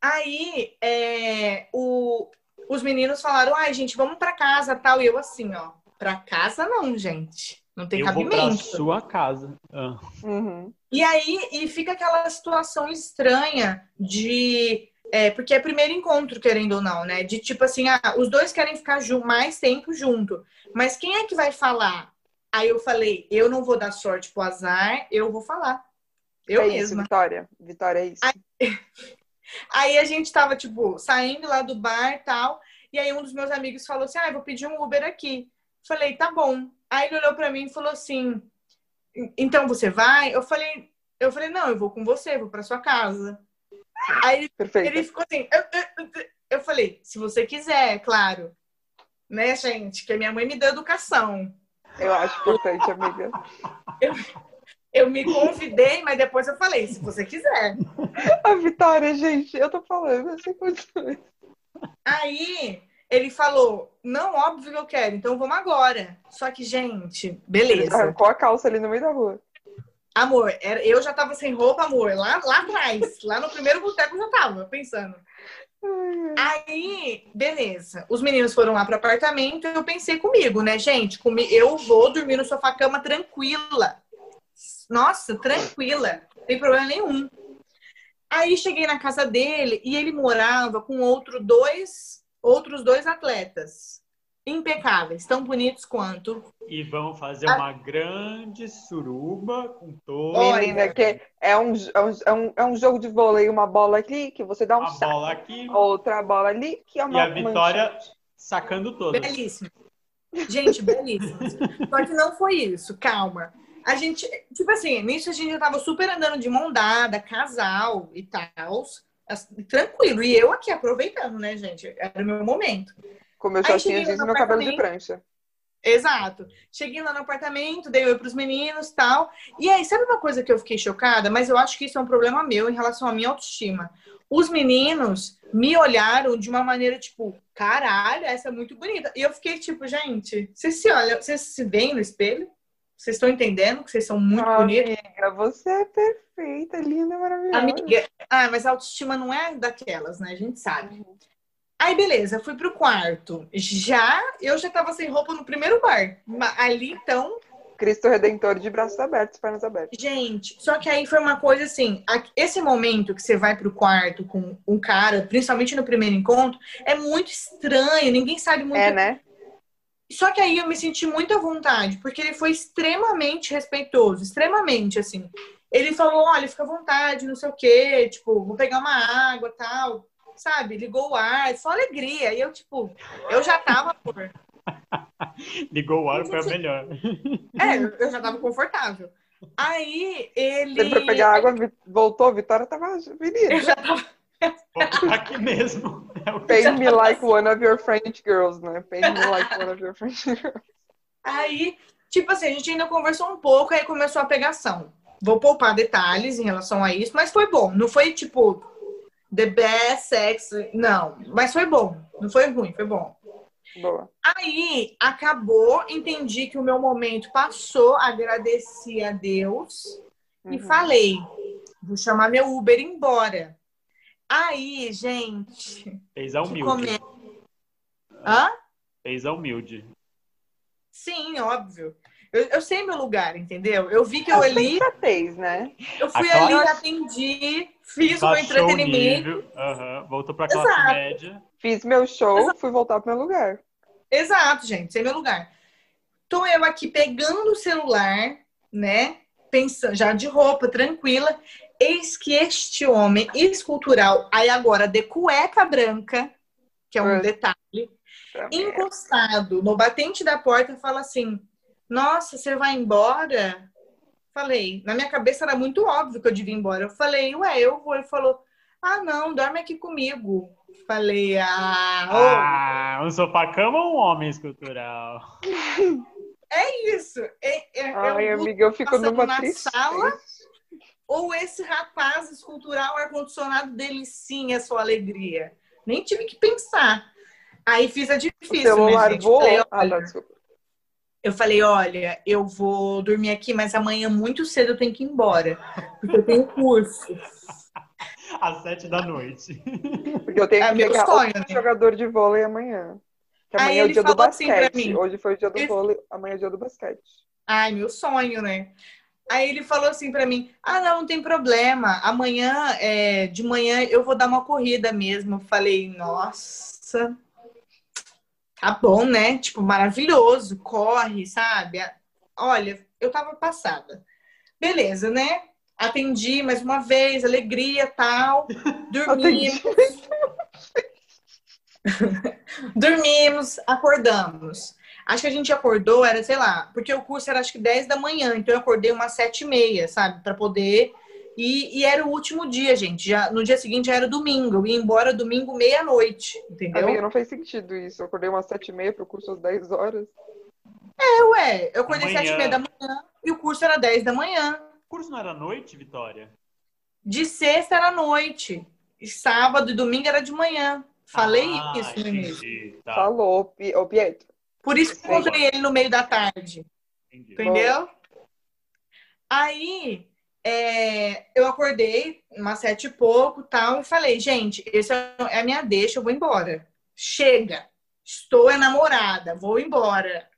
Aí é, o, os meninos falaram: ai, gente, vamos para casa tal. E eu assim, ó, para casa não, gente. Não tem eu cabimento. Vou pra sua casa. Ah. Uhum. E aí e fica aquela situação estranha de É, porque é primeiro encontro, querendo ou não, né? De tipo assim, ah, os dois querem ficar mais tempo junto. Mas quem é que vai falar? Aí eu falei, eu não vou dar sorte pro azar, eu vou falar. Eu é mesma. isso, Vitória. Vitória, é isso. Aí, aí a gente tava, tipo, saindo lá do bar e tal. E aí um dos meus amigos falou assim: Ah, vou pedir um Uber aqui. Falei, tá bom. Aí ele olhou para mim e falou assim: Então você vai? Eu falei, eu falei, não, eu vou com você, vou para sua casa. Aí Perfeito. ele ficou assim, eu, eu, eu, falei, se você quiser, claro. Né, gente? Que a minha mãe me deu educação. Eu acho importante, amiga. Eu, eu me convidei, mas depois eu falei, se você quiser. A Vitória, gente, eu tô falando, assim continua. Aí ele falou, não, óbvio que eu quero, então vamos agora. Só que, gente, beleza. Arrancou a calça ali no meio da rua. Amor, eu já tava sem roupa, amor, lá, lá atrás. lá no primeiro boteco eu já tava pensando. Aí, beleza. Os meninos foram lá pro apartamento eu pensei comigo, né, gente? Comi eu vou dormir no sofá-cama tranquila. Nossa, tranquila. Não tem problema nenhum. Aí cheguei na casa dele e ele morava com outro dois, outros dois atletas impecáveis, tão bonitos quanto. E vão fazer a... uma grande suruba com todos. Menina, que é um, é, um, é um jogo de vôlei, uma bola aqui, que você dá um uma saco. bola aqui. Outra bola ali, que é uma E a Vitória manchete. sacando todas. Belíssimo. Gente, belíssimo. Só que não foi isso, calma. A gente, tipo assim, nisso a gente já tava super andando de mão dada, casal e tal, tranquilo. E eu aqui aproveitando, né, gente? Era o meu momento. Com meu shortinho jeans e meu cabelo de prancha. Exato. Cheguei lá no apartamento, dei oi pros meninos tal. E aí, sabe uma coisa que eu fiquei chocada? Mas eu acho que isso é um problema meu em relação à minha autoestima. Os meninos me olharam de uma maneira tipo, caralho, essa é muito bonita. E eu fiquei tipo, gente, vocês se olham, vocês se veem no espelho? Vocês estão entendendo que vocês são muito oh, bonitos? Amiga, você é perfeita, linda, maravilhosa. Amiga, ah, mas a autoestima não é daquelas, né? A gente sabe. Aí, beleza, fui pro quarto. Já, eu já tava sem roupa no primeiro bar. Ali, então. Cristo Redentor de braços abertos, pernas abertas. Gente, só que aí foi uma coisa assim: esse momento que você vai pro quarto com um cara, principalmente no primeiro encontro, é muito estranho, ninguém sabe muito. É, né? Só que aí eu me senti muito à vontade, porque ele foi extremamente respeitoso, extremamente assim. Ele falou: olha, fica à vontade, não sei o quê, tipo, vou pegar uma água tal sabe? Ligou o ar, só alegria. E eu, tipo, eu já tava por. Ligou o ar foi a melhor. É, eu já tava confortável. Aí ele. Ele foi pegar água, voltou, a Vitória tava menina. Eu já tava. Aqui mesmo. É Pay me like one of your French girls, né? Pay me like one of your French girls. Aí, tipo assim, a gente ainda conversou um pouco, aí começou a pegação. Vou poupar detalhes em relação a isso, mas foi bom. Não foi tipo The Best Sex. Não, mas foi bom. Não foi ruim, foi bom. Boa. Aí acabou, entendi que o meu momento passou, agradeci a Deus uhum. e falei: vou chamar meu Uber embora. Aí, gente. Fez a humilde. Come... Hã? Fez a humilde. Sim, óbvio. Eu, eu, sei meu lugar, entendeu? Eu vi que eu ali. Fez, né? Eu fui ali, atendi, fiz o meu entretenimento. Uhum. Voltou pra classe Exato. média. Fiz meu show, Exato. fui voltar pro meu lugar. Exato, gente, sei meu lugar. Tô eu aqui pegando o celular, né? Pensando, já de roupa, tranquila. Eis que este homem escultural, aí agora de cueca branca, que é um é. detalhe, encostado no batente da porta, fala assim: nossa, você vai embora? Falei, na minha cabeça era muito óbvio que eu devia ir embora. Eu falei, ué, eu vou. Ele falou, ah, não, dorme aqui comigo. Falei, ah, oh. ah um sofá-cama ou um homem escultural? É isso. É, é, Ai, é amiga, eu fico numa na tristeza. sala ou esse rapaz escultural ar-condicionado delicinha sua alegria. Nem tive que pensar. Aí fiz a difícil. O celular né, voou. Ah, não, desculpa. Eu falei, olha, eu vou dormir aqui, mas amanhã muito cedo eu tenho que ir embora, porque eu tenho curso. Às sete da noite. Porque eu tenho é que pegar sonho, né? jogador de vôlei amanhã. Que amanhã Aí é o dia do assim basquete. Assim Hoje foi o dia do ele... vôlei, amanhã é o dia do basquete. Ai, meu sonho, né? Aí ele falou assim para mim: Ah, não, não tem problema. Amanhã, é, de manhã, eu vou dar uma corrida mesmo. Eu falei: Nossa, tá bom, né? Tipo, maravilhoso, corre, sabe? Olha, eu tava passada. Beleza, né? Atendi mais uma vez, alegria, tal. Dormimos. Dormimos, acordamos. Acho que a gente acordou, era, sei lá, porque o curso era acho que 10 da manhã, então eu acordei umas 7 e meia, sabe? Para poder. E, e, era o último dia, gente. Já, no dia seguinte já era domingo. Eu ia embora domingo, meia-noite, entendeu? Amiga, não faz sentido isso. Eu acordei umas 7 e meia pro curso às 10 horas. É, ué. Eu acordei 7 e meia da manhã e o curso era 10 da manhã. O curso não era noite, Vitória? De sexta era noite. E sábado e domingo era de manhã. Falei ah, isso no início. Tá. Falou, ô Pietro. Por isso que encontrei ele no meio da tarde. Entendi. Entendeu? Aí é, eu acordei umas sete e pouco tal, e falei, gente, essa é a minha deixa, eu vou embora. Chega, estou enamorada, vou embora.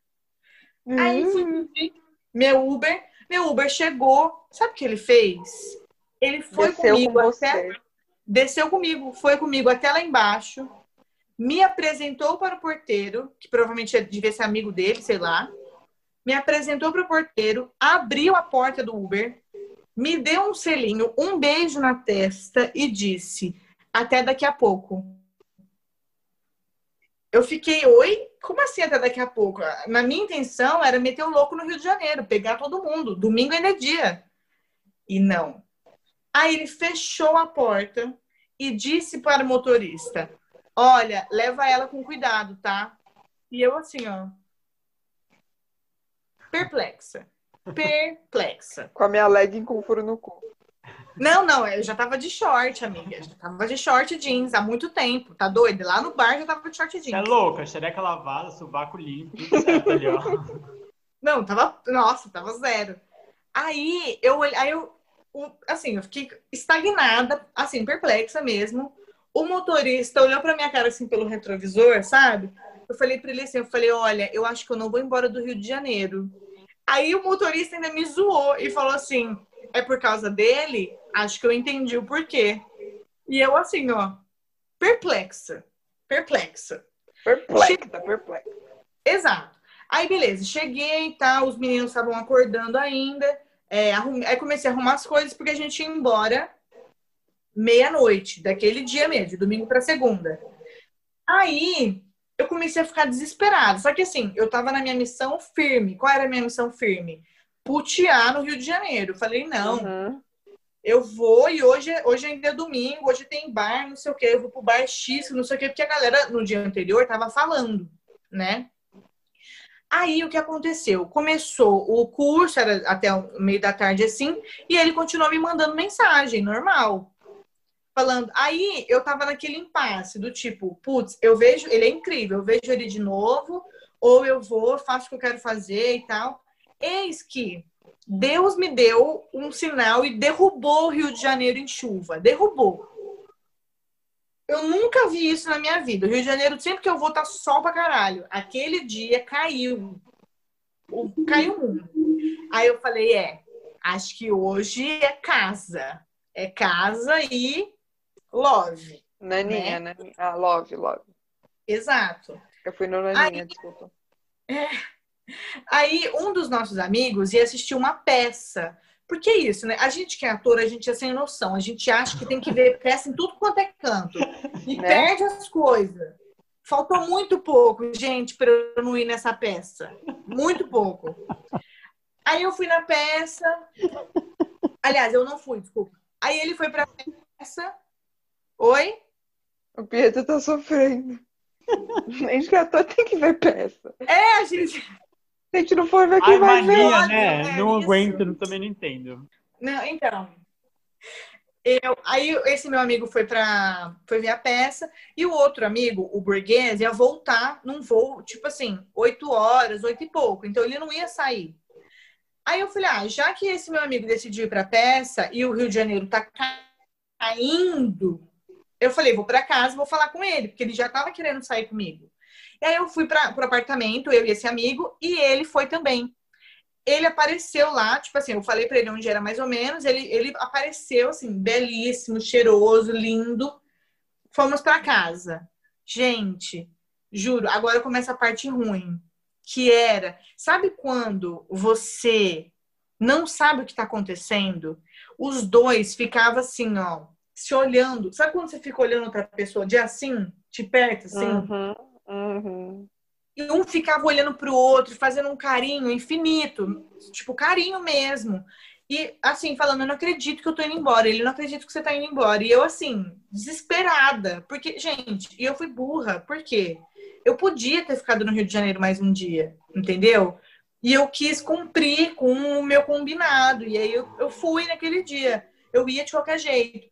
Uhum. Aí fui meu Uber, meu Uber chegou, sabe o que ele fez? Ele foi Desceu comigo com até desceu comigo, foi comigo até lá embaixo, me apresentou para o porteiro, que provavelmente devia ser amigo dele, sei lá. Me apresentou para o porteiro, abriu a porta do Uber, me deu um selinho, um beijo na testa e disse: Até daqui a pouco. Eu fiquei, oi? Como assim até daqui a pouco? Na minha intenção era meter o louco no Rio de Janeiro, pegar todo mundo. Domingo ainda é dia. E não. Aí ele fechou a porta e disse para o motorista: Olha, leva ela com cuidado, tá? E eu assim, ó. Perplexa. Perplexa. Com a minha legging com furo no cu. Não, não, eu já tava de short, amiga. Já tava de short jeans há muito tempo. Tá doido? Lá no bar já tava de short jeans. É louca, xereca lavada, subaco limpo, tudo certo ali, ó. Não, tava. Nossa, tava zero. Aí eu, aí eu assim, eu fiquei estagnada, assim, perplexa mesmo. O motorista olhou pra minha cara assim pelo retrovisor, sabe? Eu falei pra ele assim, eu falei, olha, eu acho que eu não vou embora do Rio de Janeiro. Aí o motorista ainda me zoou e falou assim, é por causa dele? Acho que eu entendi o porquê. E eu assim, ó, perplexa. Perplexa. Perplexa, che... perplexa. Exato. Aí, beleza, cheguei e tá, tal, os meninos estavam acordando ainda. É, arrum... Aí comecei a arrumar as coisas porque a gente ia embora meia-noite, daquele dia mesmo, de domingo para segunda. Aí eu comecei a ficar desesperada. Só que assim, eu tava na minha missão firme. Qual era a minha missão firme? Putear no Rio de Janeiro. Falei, não. Uhum. Eu vou e hoje, hoje ainda é domingo, hoje tem bar, não sei o que, eu vou pro bar X, não sei o que, porque a galera no dia anterior tava falando, né? Aí o que aconteceu? Começou o curso, era até o meio da tarde assim, e ele continuou me mandando mensagem, normal. Falando, aí eu tava naquele impasse do tipo, putz, eu vejo, ele é incrível, eu vejo ele de novo, ou eu vou, faço o que eu quero fazer e tal. Eis que Deus me deu um sinal e derrubou o Rio de Janeiro em chuva. Derrubou. Eu nunca vi isso na minha vida. O Rio de Janeiro, sempre que eu vou, tá sol pra caralho. Aquele dia caiu. Caiu muito. Aí eu falei, é, acho que hoje é casa. É casa e love. Naninha, né? Naninha. Ah, love, love. Exato. Eu fui no Naninha, Aí, desculpa. É. Aí um dos nossos amigos ia assistir uma peça porque é isso, né? A gente que é ator, a gente é sem noção. A gente acha que tem que ver peça em tudo quanto é canto. E né? perde as coisas. Faltou muito pouco, gente, para eu não ir nessa peça. Muito pouco. Aí eu fui na peça. Aliás, eu não fui, desculpa. Aí ele foi pra peça. Oi? O Pietro tá sofrendo. Gente que ator tem que ver peça. É, a gente. Se a gente não for ver, quem vai mania, ver? né? É, não isso. aguento, também não entendo. Não, então. Eu, aí esse meu amigo foi para foi ver a peça e o outro amigo, o burguês, ia voltar num voo, tipo assim, oito horas, oito e pouco. Então ele não ia sair. Aí eu falei, ah, já que esse meu amigo decidiu ir para a peça e o Rio de Janeiro tá caindo, eu falei, vou para casa, vou falar com ele, porque ele já tava querendo sair comigo. E aí eu fui para o apartamento, eu e esse amigo, e ele foi também. ele apareceu lá, tipo assim, eu falei para ele onde era mais ou menos, ele, ele apareceu assim, belíssimo, cheiroso, lindo. Fomos para casa. Gente, juro, agora começa a parte ruim, que era, sabe quando você não sabe o que está acontecendo? Os dois ficavam assim, ó, se olhando. Sabe quando você fica olhando outra pessoa de assim, de perto, assim? Uhum, uhum. E um ficava olhando para o outro, fazendo um carinho infinito, tipo carinho mesmo. E assim, falando, eu não acredito que eu tô indo embora. Ele não acredita que você tá indo embora. E eu, assim, desesperada. Porque, gente, e eu fui burra. Por quê? Eu podia ter ficado no Rio de Janeiro mais um dia, entendeu? E eu quis cumprir com o meu combinado. E aí eu, eu fui naquele dia. Eu ia de qualquer jeito.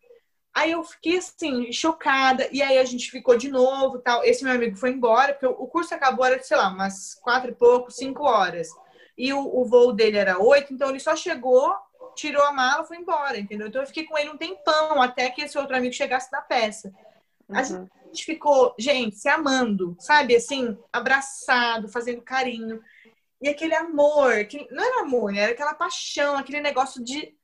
Aí eu fiquei assim, chocada, e aí a gente ficou de novo tal. Esse meu amigo foi embora, porque o curso acabou, era, sei lá, umas quatro e pouco, cinco horas. E o, o voo dele era oito, então ele só chegou, tirou a mala foi embora, entendeu? Então eu fiquei com ele um tempão, até que esse outro amigo chegasse da peça. A uhum. gente ficou, gente, se amando, sabe? Assim, abraçado, fazendo carinho. E aquele amor, que não era amor, né? Era aquela paixão, aquele negócio de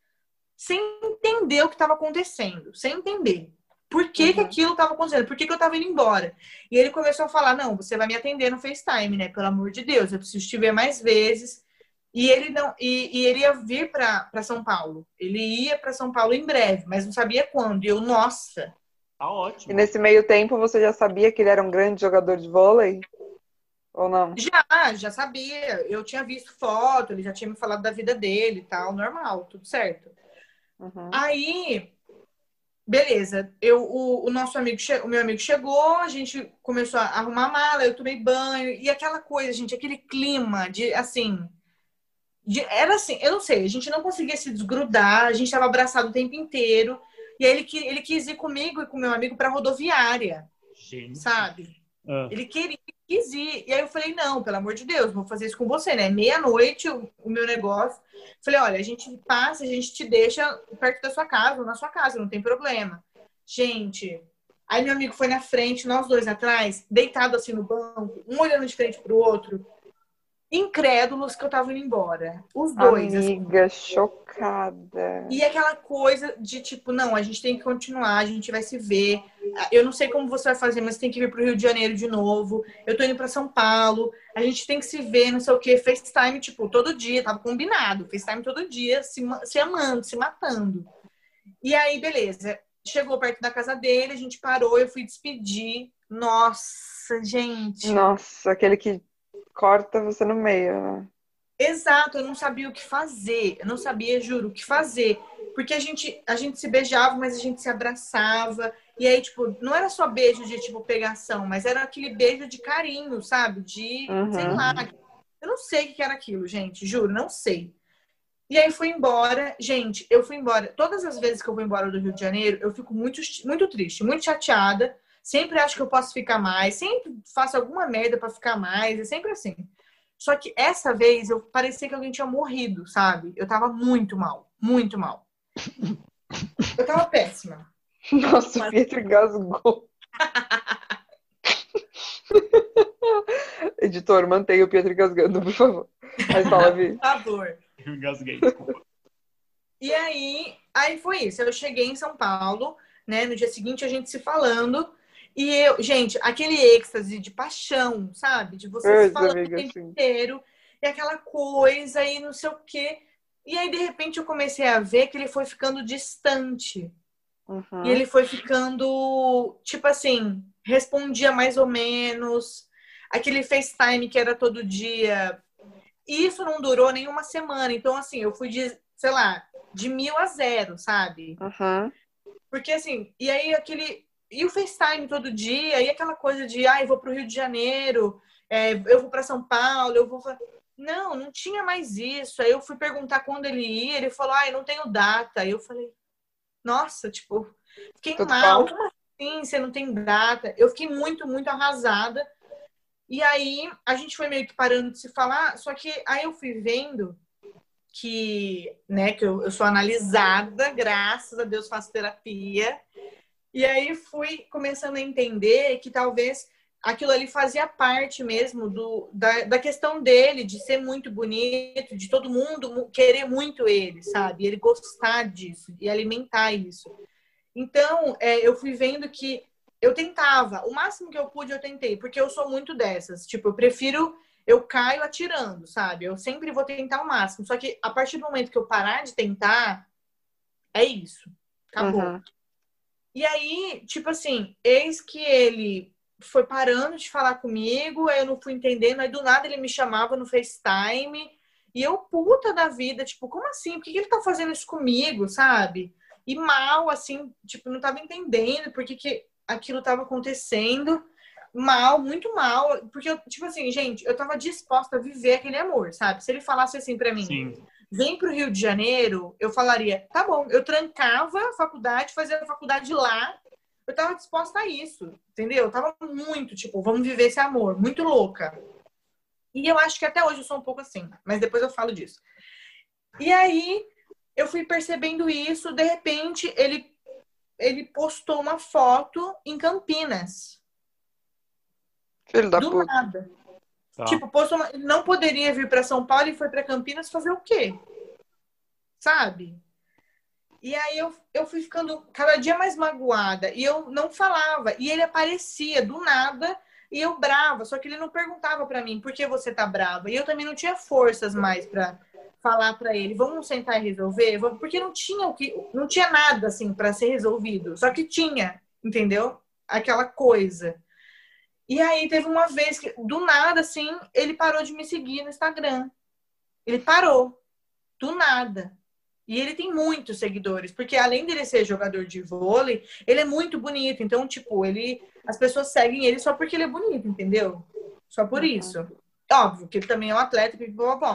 sem entender o que estava acontecendo, sem entender. Por que, uhum. que aquilo estava acontecendo? Por que, que eu estava indo embora? E ele começou a falar: não, você vai me atender no FaceTime, né? Pelo amor de Deus, eu preciso te ver mais vezes. E ele não, e, e ele ia vir para São Paulo. Ele ia para São Paulo em breve, mas não sabia quando. E eu, nossa. Tá ótimo. E nesse meio tempo você já sabia que ele era um grande jogador de vôlei? Ou não? Já, já sabia. Eu tinha visto foto, ele já tinha me falado da vida dele e tal, normal, tudo certo. Uhum. Aí, beleza. Eu, o, o nosso amigo, o meu amigo chegou, a gente começou a arrumar a mala, eu tomei banho e aquela coisa, gente, aquele clima de assim, de, era assim, eu não sei, a gente não conseguia se desgrudar, a gente estava abraçado o tempo inteiro. E aí ele, ele quis ir comigo e com meu amigo para rodoviária, gente. sabe? Ah. Ele queria, quis ir. E aí eu falei, não, pelo amor de Deus, vou fazer isso com você, né? Meia-noite o, o, meu negócio. Falei, olha, a gente passa, a gente te deixa perto da sua casa, na sua casa, não tem problema. Gente, aí meu amigo foi na frente, nós dois atrás, deitado assim no banco, um olhando de frente pro outro incrédulos que eu tava indo embora. Os dois. Assim. Amiga, assim. chocada. E aquela coisa de tipo, não, a gente tem que continuar, a gente vai se ver. Eu não sei como você vai fazer, mas tem que vir pro Rio de Janeiro de novo. Eu tô indo para São Paulo. A gente tem que se ver, não sei o que. FaceTime, tipo, todo dia, tava combinado. FaceTime todo dia, se, se amando, se matando. E aí, beleza. Chegou perto da casa dele, a gente parou, eu fui despedir. Nossa, gente. Nossa, aquele que corta você no meio, né? Exato, eu não sabia o que fazer. Eu não sabia, juro, o que fazer. Porque a gente, a gente se beijava, mas a gente se abraçava. E aí, tipo, não era só beijo de, tipo, pegação, mas era aquele beijo de carinho, sabe? De, uhum. sei lá. Eu não sei o que era aquilo, gente, juro, não sei. E aí fui embora. Gente, eu fui embora. Todas as vezes que eu vou embora do Rio de Janeiro, eu fico muito, muito triste, muito chateada Sempre acho que eu posso ficar mais, sempre faço alguma merda para ficar mais, é sempre assim. Só que essa vez eu parecia que alguém tinha morrido, sabe? Eu tava muito mal, muito mal. Eu tava péssima. Nossa, Mas... Pietro engasgou. Editor, mantenha o Pietro engasgando, por favor. Mas fala, Vi. Por favor. Eu engasguei, desculpa. E aí, aí foi isso. Eu cheguei em São Paulo, né? No dia seguinte a gente se falando. E eu, gente, aquele êxtase de paixão, sabe? De você falar o tempo assim. inteiro, e aquela coisa, e não sei o quê. E aí, de repente, eu comecei a ver que ele foi ficando distante. Uhum. E ele foi ficando, tipo assim, respondia mais ou menos. Aquele FaceTime que era todo dia. E isso não durou nenhuma semana. Então, assim, eu fui de, sei lá, de mil a zero, sabe? Uhum. Porque, assim, e aí aquele e o FaceTime todo dia, e aquela coisa de, ah, eu vou para o Rio de Janeiro, é, eu vou para São Paulo, eu vou. Não, não tinha mais isso. Aí eu fui perguntar quando ele ia, ele falou, ah, eu não tenho data. Aí eu falei, nossa, tipo, fiquei Tudo mal. Como assim você não tem data? Eu fiquei muito, muito arrasada. E aí a gente foi meio que parando de se falar, só que aí eu fui vendo que, né, que eu, eu sou analisada, graças a Deus faço terapia. E aí fui começando a entender que talvez aquilo ali fazia parte mesmo do, da, da questão dele, de ser muito bonito, de todo mundo querer muito ele, sabe? Ele gostar disso e alimentar isso. Então, é, eu fui vendo que eu tentava, o máximo que eu pude eu tentei, porque eu sou muito dessas. Tipo, eu prefiro, eu caio atirando, sabe? Eu sempre vou tentar o máximo. Só que a partir do momento que eu parar de tentar, é isso. Acabou. Uhum. E aí, tipo assim, eis que ele foi parando de falar comigo, eu não fui entendendo, aí do nada ele me chamava no FaceTime, e eu puta da vida, tipo, como assim? Por que ele tá fazendo isso comigo, sabe? E mal, assim, tipo, não tava entendendo por que, que aquilo tava acontecendo. Mal, muito mal, porque eu, tipo assim, gente, eu tava disposta a viver aquele amor, sabe? Se ele falasse assim para mim, Sim. Vem pro Rio de Janeiro, eu falaria, tá bom, eu trancava a faculdade, fazia a faculdade lá, eu tava disposta a isso, entendeu? Eu tava muito, tipo, vamos viver esse amor, muito louca. E eu acho que até hoje eu sou um pouco assim, mas depois eu falo disso. E aí eu fui percebendo isso, de repente ele ele postou uma foto em Campinas. Filho da Do puta. nada. Tá. Tipo, postou uma... não poderia vir para São Paulo e foi para Campinas fazer o quê? Sabe? E aí eu, eu fui ficando cada dia mais magoada. E eu não falava. E ele aparecia do nada e eu brava. Só que ele não perguntava para mim por que você tá brava. E eu também não tinha forças mais para falar para ele, vamos sentar e resolver, porque não tinha o que, não tinha nada assim para ser resolvido. Só que tinha, entendeu? Aquela coisa. E aí teve uma vez que do nada assim, ele parou de me seguir no Instagram. Ele parou do nada. E ele tem muitos seguidores, porque além dele ser jogador de vôlei, ele é muito bonito. Então, tipo, ele as pessoas seguem ele só porque ele é bonito, entendeu? Só por uhum. isso. Óbvio que ele também é um atleta,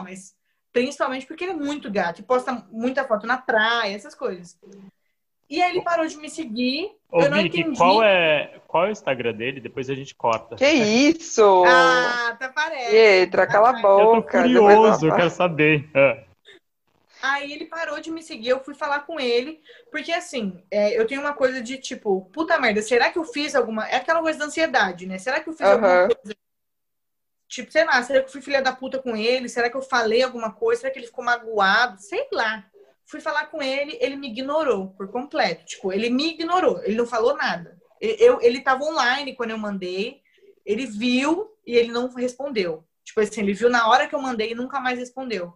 mas principalmente porque ele é muito gato e posta muita foto na praia, essas coisas. E aí ele parou de me seguir. Ô, eu não Vicky, entendi. Qual é, qual é o Instagram dele? Depois a gente corta. Que isso? Ah, tá parece. Eita, cala a boca. Eu tô curioso, eu quero saber. É. Aí ele parou de me seguir, eu fui falar com ele, porque assim, é, eu tenho uma coisa de tipo, puta merda, será que eu fiz alguma. É aquela coisa da ansiedade, né? Será que eu fiz uhum. alguma coisa? Tipo, sei lá, será que eu fui filha da puta com ele? Será que eu falei alguma coisa? Será que ele ficou magoado? Sei lá. Fui falar com ele, ele me ignorou por completo. Tipo, ele me ignorou, ele não falou nada. Eu, ele tava online quando eu mandei, ele viu e ele não respondeu. Tipo assim, ele viu na hora que eu mandei e nunca mais respondeu.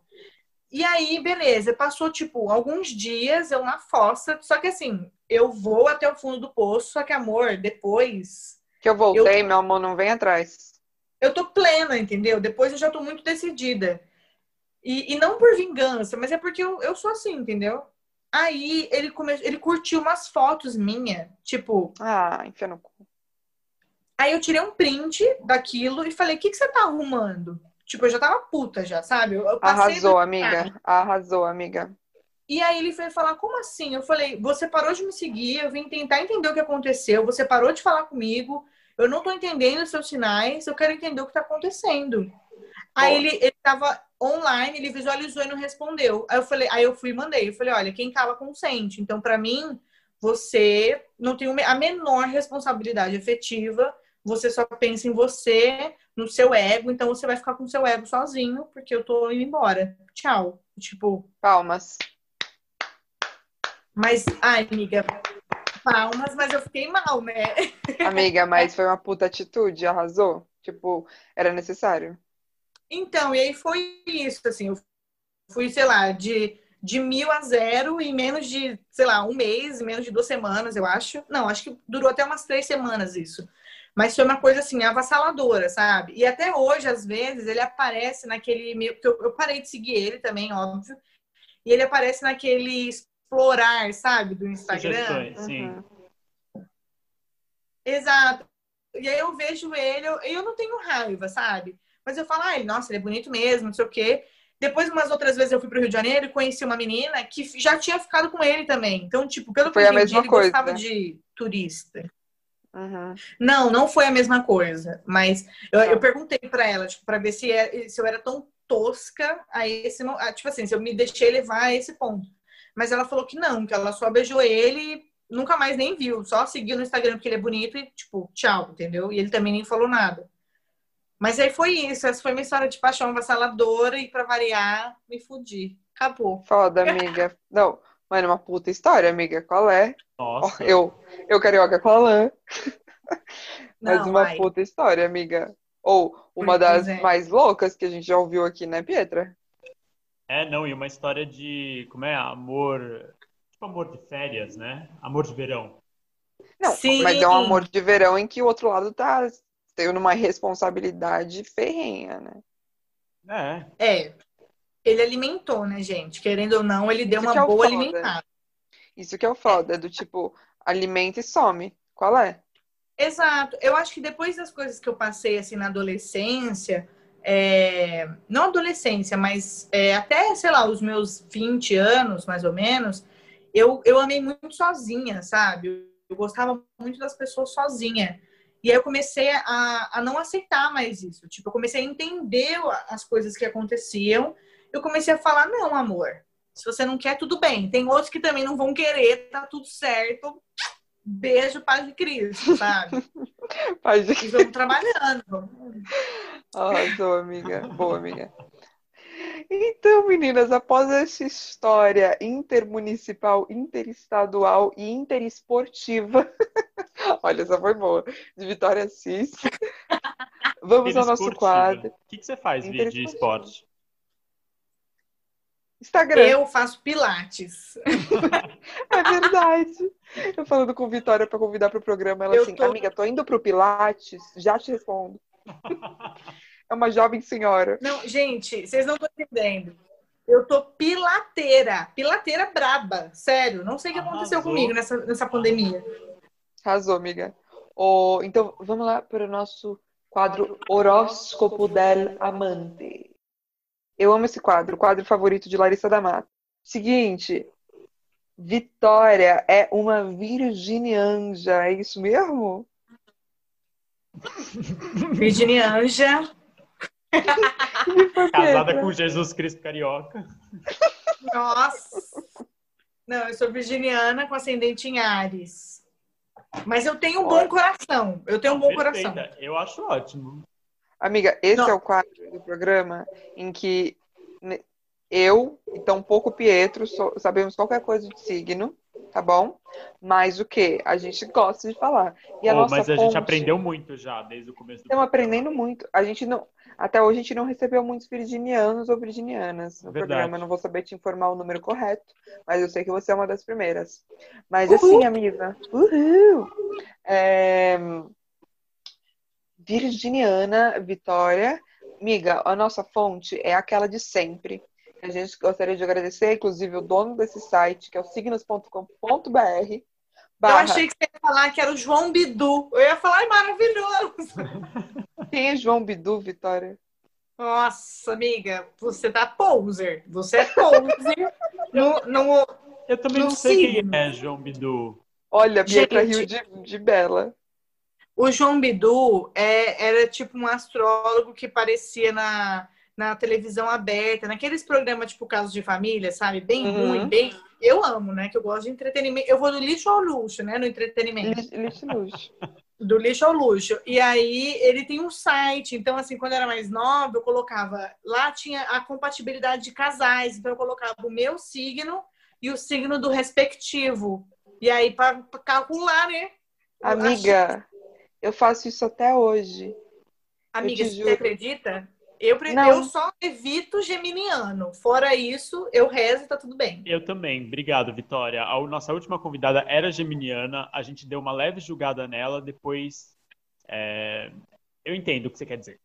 E aí, beleza, passou tipo alguns dias eu na fossa, só que assim, eu vou até o fundo do poço, só que amor, depois. Que eu voltei, eu... meu amor, não vem atrás. Eu tô plena, entendeu? Depois eu já tô muito decidida. E, e não por vingança, mas é porque eu, eu sou assim, entendeu? Aí ele come... ele curtiu umas fotos minhas, tipo. Ah, enfia no cu. Aí eu tirei um print daquilo e falei: o que, que você tá arrumando? Tipo, eu já tava puta já, sabe? Eu, Arrasou, amiga. Arrasou, amiga. E aí ele foi falar, como assim? Eu falei, você parou de me seguir, eu vim tentar entender o que aconteceu, você parou de falar comigo, eu não tô entendendo os seus sinais, eu quero entender o que tá acontecendo. Aí ele, ele tava online, ele visualizou e não respondeu. Aí eu falei, aí eu fui e mandei. Eu falei, olha, quem cala consente. Então, para mim, você não tem a menor responsabilidade efetiva você só pensa em você, no seu ego, então você vai ficar com o seu ego sozinho, porque eu tô indo embora. Tchau. Tipo. Palmas. Mas, ai, amiga, palmas, mas eu fiquei mal, né? Amiga, mas foi uma puta atitude, arrasou. Tipo, era necessário. Então, e aí foi isso, assim, eu fui, sei lá, de, de mil a zero em menos de, sei lá, um mês, menos de duas semanas, eu acho. Não, acho que durou até umas três semanas isso. Mas foi uma coisa assim, avassaladora, sabe? E até hoje, às vezes, ele aparece naquele meio. Porque eu, eu parei de seguir ele também, óbvio. E ele aparece naquele explorar, sabe, do Instagram. sim. Uhum. Exato. E aí eu vejo ele, eu, eu não tenho raiva, sabe? Mas eu falo, ah, ele, nossa, ele é bonito mesmo, não sei o quê. Depois, umas outras vezes, eu fui pro Rio de Janeiro e conheci uma menina que já tinha ficado com ele também. Então, tipo, pelo que eu entendi, ele coisa. gostava de turista. Uhum. Não, não foi a mesma coisa. Mas eu, eu perguntei para ela, tipo, para ver se, é, se eu era tão tosca a esse, tipo assim, se eu me deixei levar a esse ponto. Mas ela falou que não, que ela só beijou ele nunca mais nem viu, só seguiu no Instagram porque ele é bonito e, tipo, tchau, entendeu? E ele também nem falou nada. Mas aí foi isso, essa foi minha história de paixão avassaladora e, pra variar, me fudi. Acabou. Foda, amiga. Não, mano, uma puta história, amiga. Qual é? Nossa. Eu, eu carioca com a Alain. Mas Não, uma ai. puta história, amiga. Ou uma Pois das é. mais loucas que a gente já ouviu aqui, né, Pietra? É, não, e uma história de, como é, amor, tipo amor de férias, né? Amor de verão. Não, Sim. mas é um amor de verão em que o outro lado tá tendo uma responsabilidade ferrenha, né? É, É. Ele alimentou, né, gente? Querendo ou não, ele deu Isso uma é boa foda. alimentada. Isso que é o foda, é do tipo, alimenta e some. Qual é? Exato. Eu acho que depois das coisas que eu passei assim na adolescência, é, não adolescência, mas é, até, sei lá, os meus 20 anos, mais ou menos, eu, eu amei muito sozinha, sabe? Eu gostava muito das pessoas sozinha. E aí eu comecei a, a não aceitar mais isso. Tipo, eu comecei a entender as coisas que aconteciam. Eu comecei a falar, não, amor, se você não quer, tudo bem. Tem outros que também não vão querer, tá tudo certo. Beijo, paz de Cristo, sabe? Faz E vamos trabalhando. Arrasou, amiga. Boa, amiga. Então, meninas, após essa história intermunicipal, interestadual e interesportiva, olha, essa foi boa, de Vitória Assis, vamos ao nosso quadro. O que, que você faz, de esporte? Instagram, Eu faço pilates. é verdade. Eu falando com Vitória para convidar para o programa, ela Eu assim, tô- amiga, tô indo pro Pilates, já te respondo. É uma jovem senhora. Não, gente, vocês não estão entendendo. Eu tô pilateira. Pilateira braba. Sério. Não sei o que aconteceu Arrasou. comigo nessa, nessa pandemia. Arrasou, amiga. Ô, então, vamos lá para o nosso quadro Horóscopo del Amante. Eu amo esse quadro, o quadro favorito de Larissa da Mata. Seguinte, Vitória é uma virginianja, é isso mesmo? Virginianja. Casada com Jesus Cristo Carioca. Nossa. Não, eu sou virginiana com ascendente em Ares. Mas eu tenho um bom Olha. coração. Eu tenho um bom coração. Perfeita. Eu acho ótimo. Amiga, esse Não. é o quadro do programa em que eu e tão pouco Pietro sabemos qualquer coisa de signo, tá bom? Mas o que? A gente gosta de falar. E a Pô, nossa mas a gente fonte- aprendeu muito já, desde o começo do Estamos aprendendo muito. A gente não, até hoje a gente não recebeu muitos virginianos ou virginianas no Verdade. programa. Eu não vou saber te informar o número correto, mas eu sei que você é uma das primeiras. Mas Uhul. assim, amiga, uhul. É, Virginiana Vitória, amiga, a nossa fonte é aquela de sempre. A gente gostaria de agradecer, inclusive, o dono desse site, que é o signos.com.br. Eu barra- achei que você ia falar que era o João Bidu. Eu ia falar, ai, maravilhoso. Quem é João Bidu, Vitória? Nossa, amiga, você tá poser. Você é poser. no, no, Eu também No não sei signo. quem é João Bidu. Olha, Pietra. Rio de, de Bela. O João Bidu é, era tipo um astrólogo que parecia na, na televisão aberta, naqueles programas tipo Casos de Família, sabe? Bem Uhum. ruim, bem. Eu amo, né? Que eu gosto de entretenimento. Eu vou do lixo ao luxo, né? No entretenimento. Lixo lixo luxo. Do lixo ao luxo. E aí ele tem um site. Então, assim, quando eu era mais nova, eu colocava. Lá tinha a compatibilidade de casais. Então, eu colocava o meu signo e o signo do respectivo. E aí, para calcular, né? Eu Amiga, eu faço isso até hoje. Amiga, você juro. acredita? Eu, pre- eu só evito geminiano. Fora isso, eu rezo e tá tudo bem. Eu também. Obrigado, Vitória. A nossa última convidada era geminiana. A gente deu uma leve julgada nela. Depois, é, eu entendo o que você quer dizer.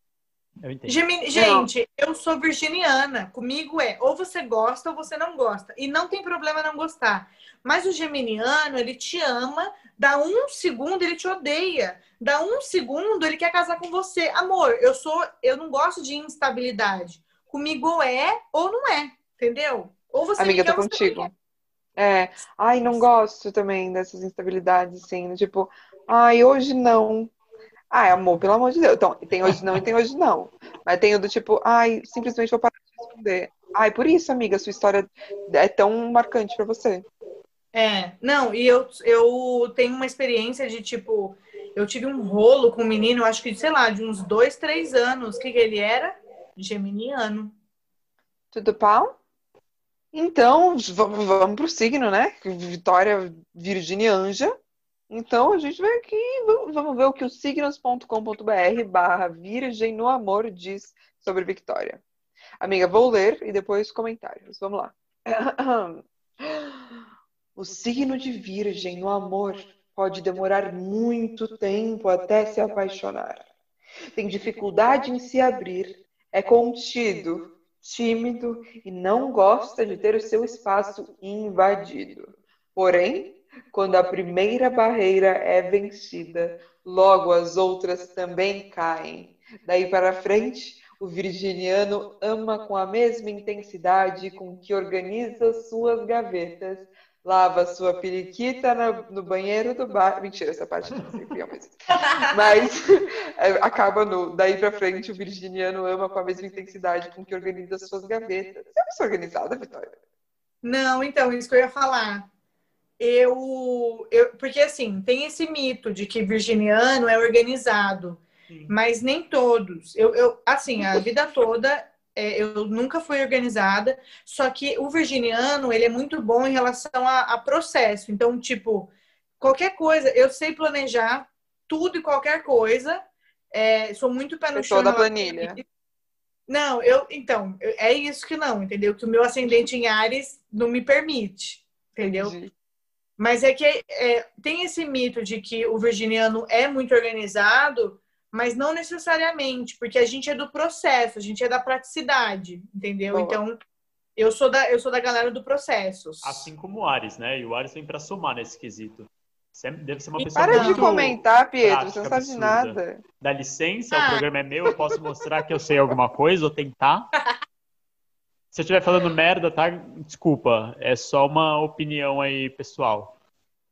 Eu entendo. Gemi- Gente, eu sou virginiana. Comigo é ou você gosta ou você não gosta. E não tem problema não gostar. Mas o geminiano, ele te ama, dá um segundo, ele te odeia. Dá um segundo, ele quer casar com você. Amor, eu sou, eu não gosto de instabilidade. Comigo ou é ou não é, entendeu? Ou você Amiga, me eu tô contigo. É. Ai, não gosto também dessas instabilidades, assim. Tipo, ai, hoje não. Ai, amor, pelo amor de Deus. Então, tem hoje não e tem hoje não. Mas tem o do tipo, ai, simplesmente vou parar de responder. Ai, por isso, amiga, sua história é tão marcante pra você. É, não, e eu, eu tenho uma experiência de tipo, eu tive um rolo com um menino, acho que, sei lá, de uns dois, três anos. O que, que ele era? Geminiano. Tudo pau? Então, vamos, vamos pro signo, né? Vitória Virginianja. Então, a gente vai aqui, vamos ver o que o signos.com.br barra Virgem no Amor diz sobre Victoria. Amiga, vou ler e depois comentários. Vamos lá. O signo de Virgem no amor pode demorar muito tempo até se apaixonar. Tem dificuldade em se abrir, é contido, tímido e não gosta de ter o seu espaço invadido. Porém, quando a primeira barreira é vencida, logo as outras também caem. Daí para frente, o virginiano ama com a mesma intensidade com que organiza suas gavetas lava sua periquita no banheiro do bar. Mentira, essa parte não sei mas. Mas é, acaba no. Daí pra frente, o virginiano ama com a mesma intensidade com que organiza suas gavetas. Você é uma pessoa organizada, Vitória? Não, então, isso que eu ia falar. Eu, eu. Porque assim, tem esse mito de que virginiano é organizado. Sim. Mas nem todos. Eu, eu, assim, a vida toda é, eu nunca fui organizada, só que o virginiano, ele é muito bom em relação a, a, processo. Então, tipo, qualquer coisa, eu sei planejar tudo e qualquer coisa. É, sou muito pé no chão. Toda a planilha. Não, eu, então, é isso que não, entendeu? Que o meu ascendente em Ares não me permite, entendeu? Entendi. Mas é que é, tem esse mito de que o virginiano é muito organizado, mas não necessariamente, porque a gente é do processo, a gente é da praticidade, entendeu? Boa. Então, eu sou da eu sou da galera do processo. Assim como o Ares, né? E o Ares vem para somar nesse quesito. Deve ser uma pessoa Para de comentar, Pedro, você não sabe de nada. Dá licença, ah. o programa é meu, eu posso mostrar que eu sei alguma coisa ou tentar. Se eu estiver falando merda, tá? Desculpa, é só uma opinião aí pessoal.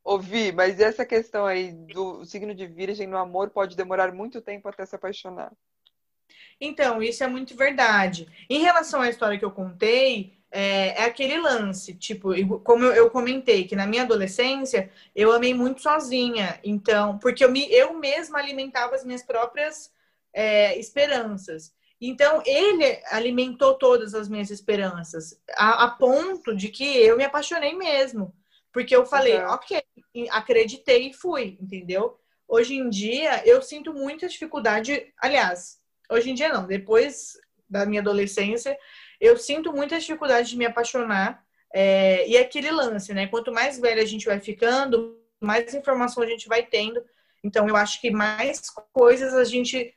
Ouvi, mas essa questão aí do signo de virgem no amor pode demorar muito tempo até se apaixonar. Então, isso é muito verdade. Em relação à história que eu contei, é, é aquele lance, tipo, como eu, eu, comentei, que na minha adolescência eu amei muito sozinha. Então, porque eu, me, eu mesma alimentava as minhas próprias é, esperanças. Então, ele alimentou todas as minhas esperanças, a, a ponto de que eu me apaixonei mesmo. Porque eu falei, uhum. ok, acreditei e fui, entendeu? Hoje em dia, eu sinto muita dificuldade. Aliás, hoje em dia não, depois da minha adolescência, eu sinto muita dificuldade de me apaixonar. É, e aquele lance, né? Quanto mais velha a gente vai ficando, mais informação a gente vai tendo. Então, eu acho que mais coisas a gente.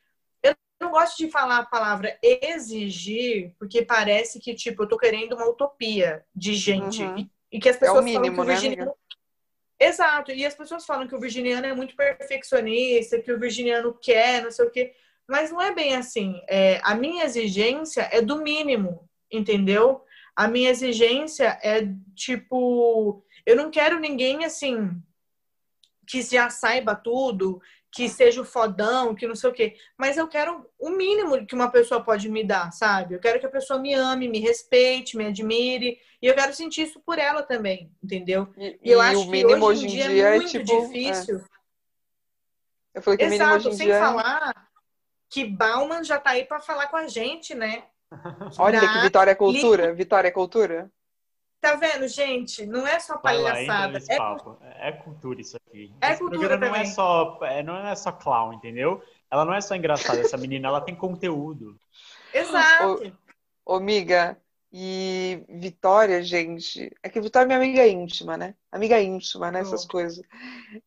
Eu não gosto de falar a palavra exigir, porque parece que, tipo, eu tô querendo uma utopia de gente. Uhum. E que as pessoas é o mínimo, falam que o né, virginiano... Né, Exato, e as pessoas falam que o virginiano é muito perfeccionista, que o virginiano quer, não sei o quê. Mas não é bem assim. É, a minha exigência é do mínimo, entendeu? A minha exigência é tipo, eu não quero ninguém assim que já saiba tudo, que seja o fodão, que não sei o quê. Mas eu quero o mínimo que uma pessoa pode me dar, sabe? Eu quero que a pessoa me ame, me respeite, me admire. E eu quero sentir isso por ela também, entendeu? E, e eu e acho que hoje em dia, dia é muito é tipo, difícil. É. Eu falei que Exato, o mínimo hoje em sem dia... É falar que Bauman já tá aí para falar com a gente, né? Olha que Vitória é cultura. Vitória é cultura. Tá vendo, gente? Não é só palhaçada. É, é cultura isso aqui. É Esse cultura não é só, é, não é só clown, entendeu? Ela não é só engraçada, essa menina, ela tem conteúdo. Exato. Ô, ô, amiga, e Vitória, gente, é que Vitória é minha amiga íntima, né? Amiga íntima, né? Essas oh. coisas.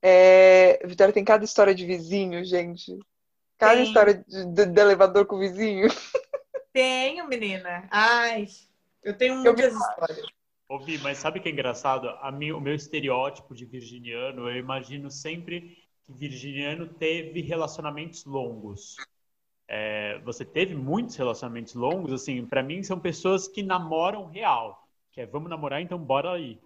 É... Vitória tem cada história de vizinho, gente. Cada tem. história de, de, de, elevador com o vizinho. Tenho, menina. Ai, eu tenho muitas eu histórias. Ouvi, mas sabe o que é engraçado? Mim, o meu estereótipo de virginiano, eu imagino sempre que virginiano teve relacionamentos longos. É, você teve muitos relacionamentos longos, assim, para mim são pessoas que namoram real. Que é, vamos namorar, então bora aí.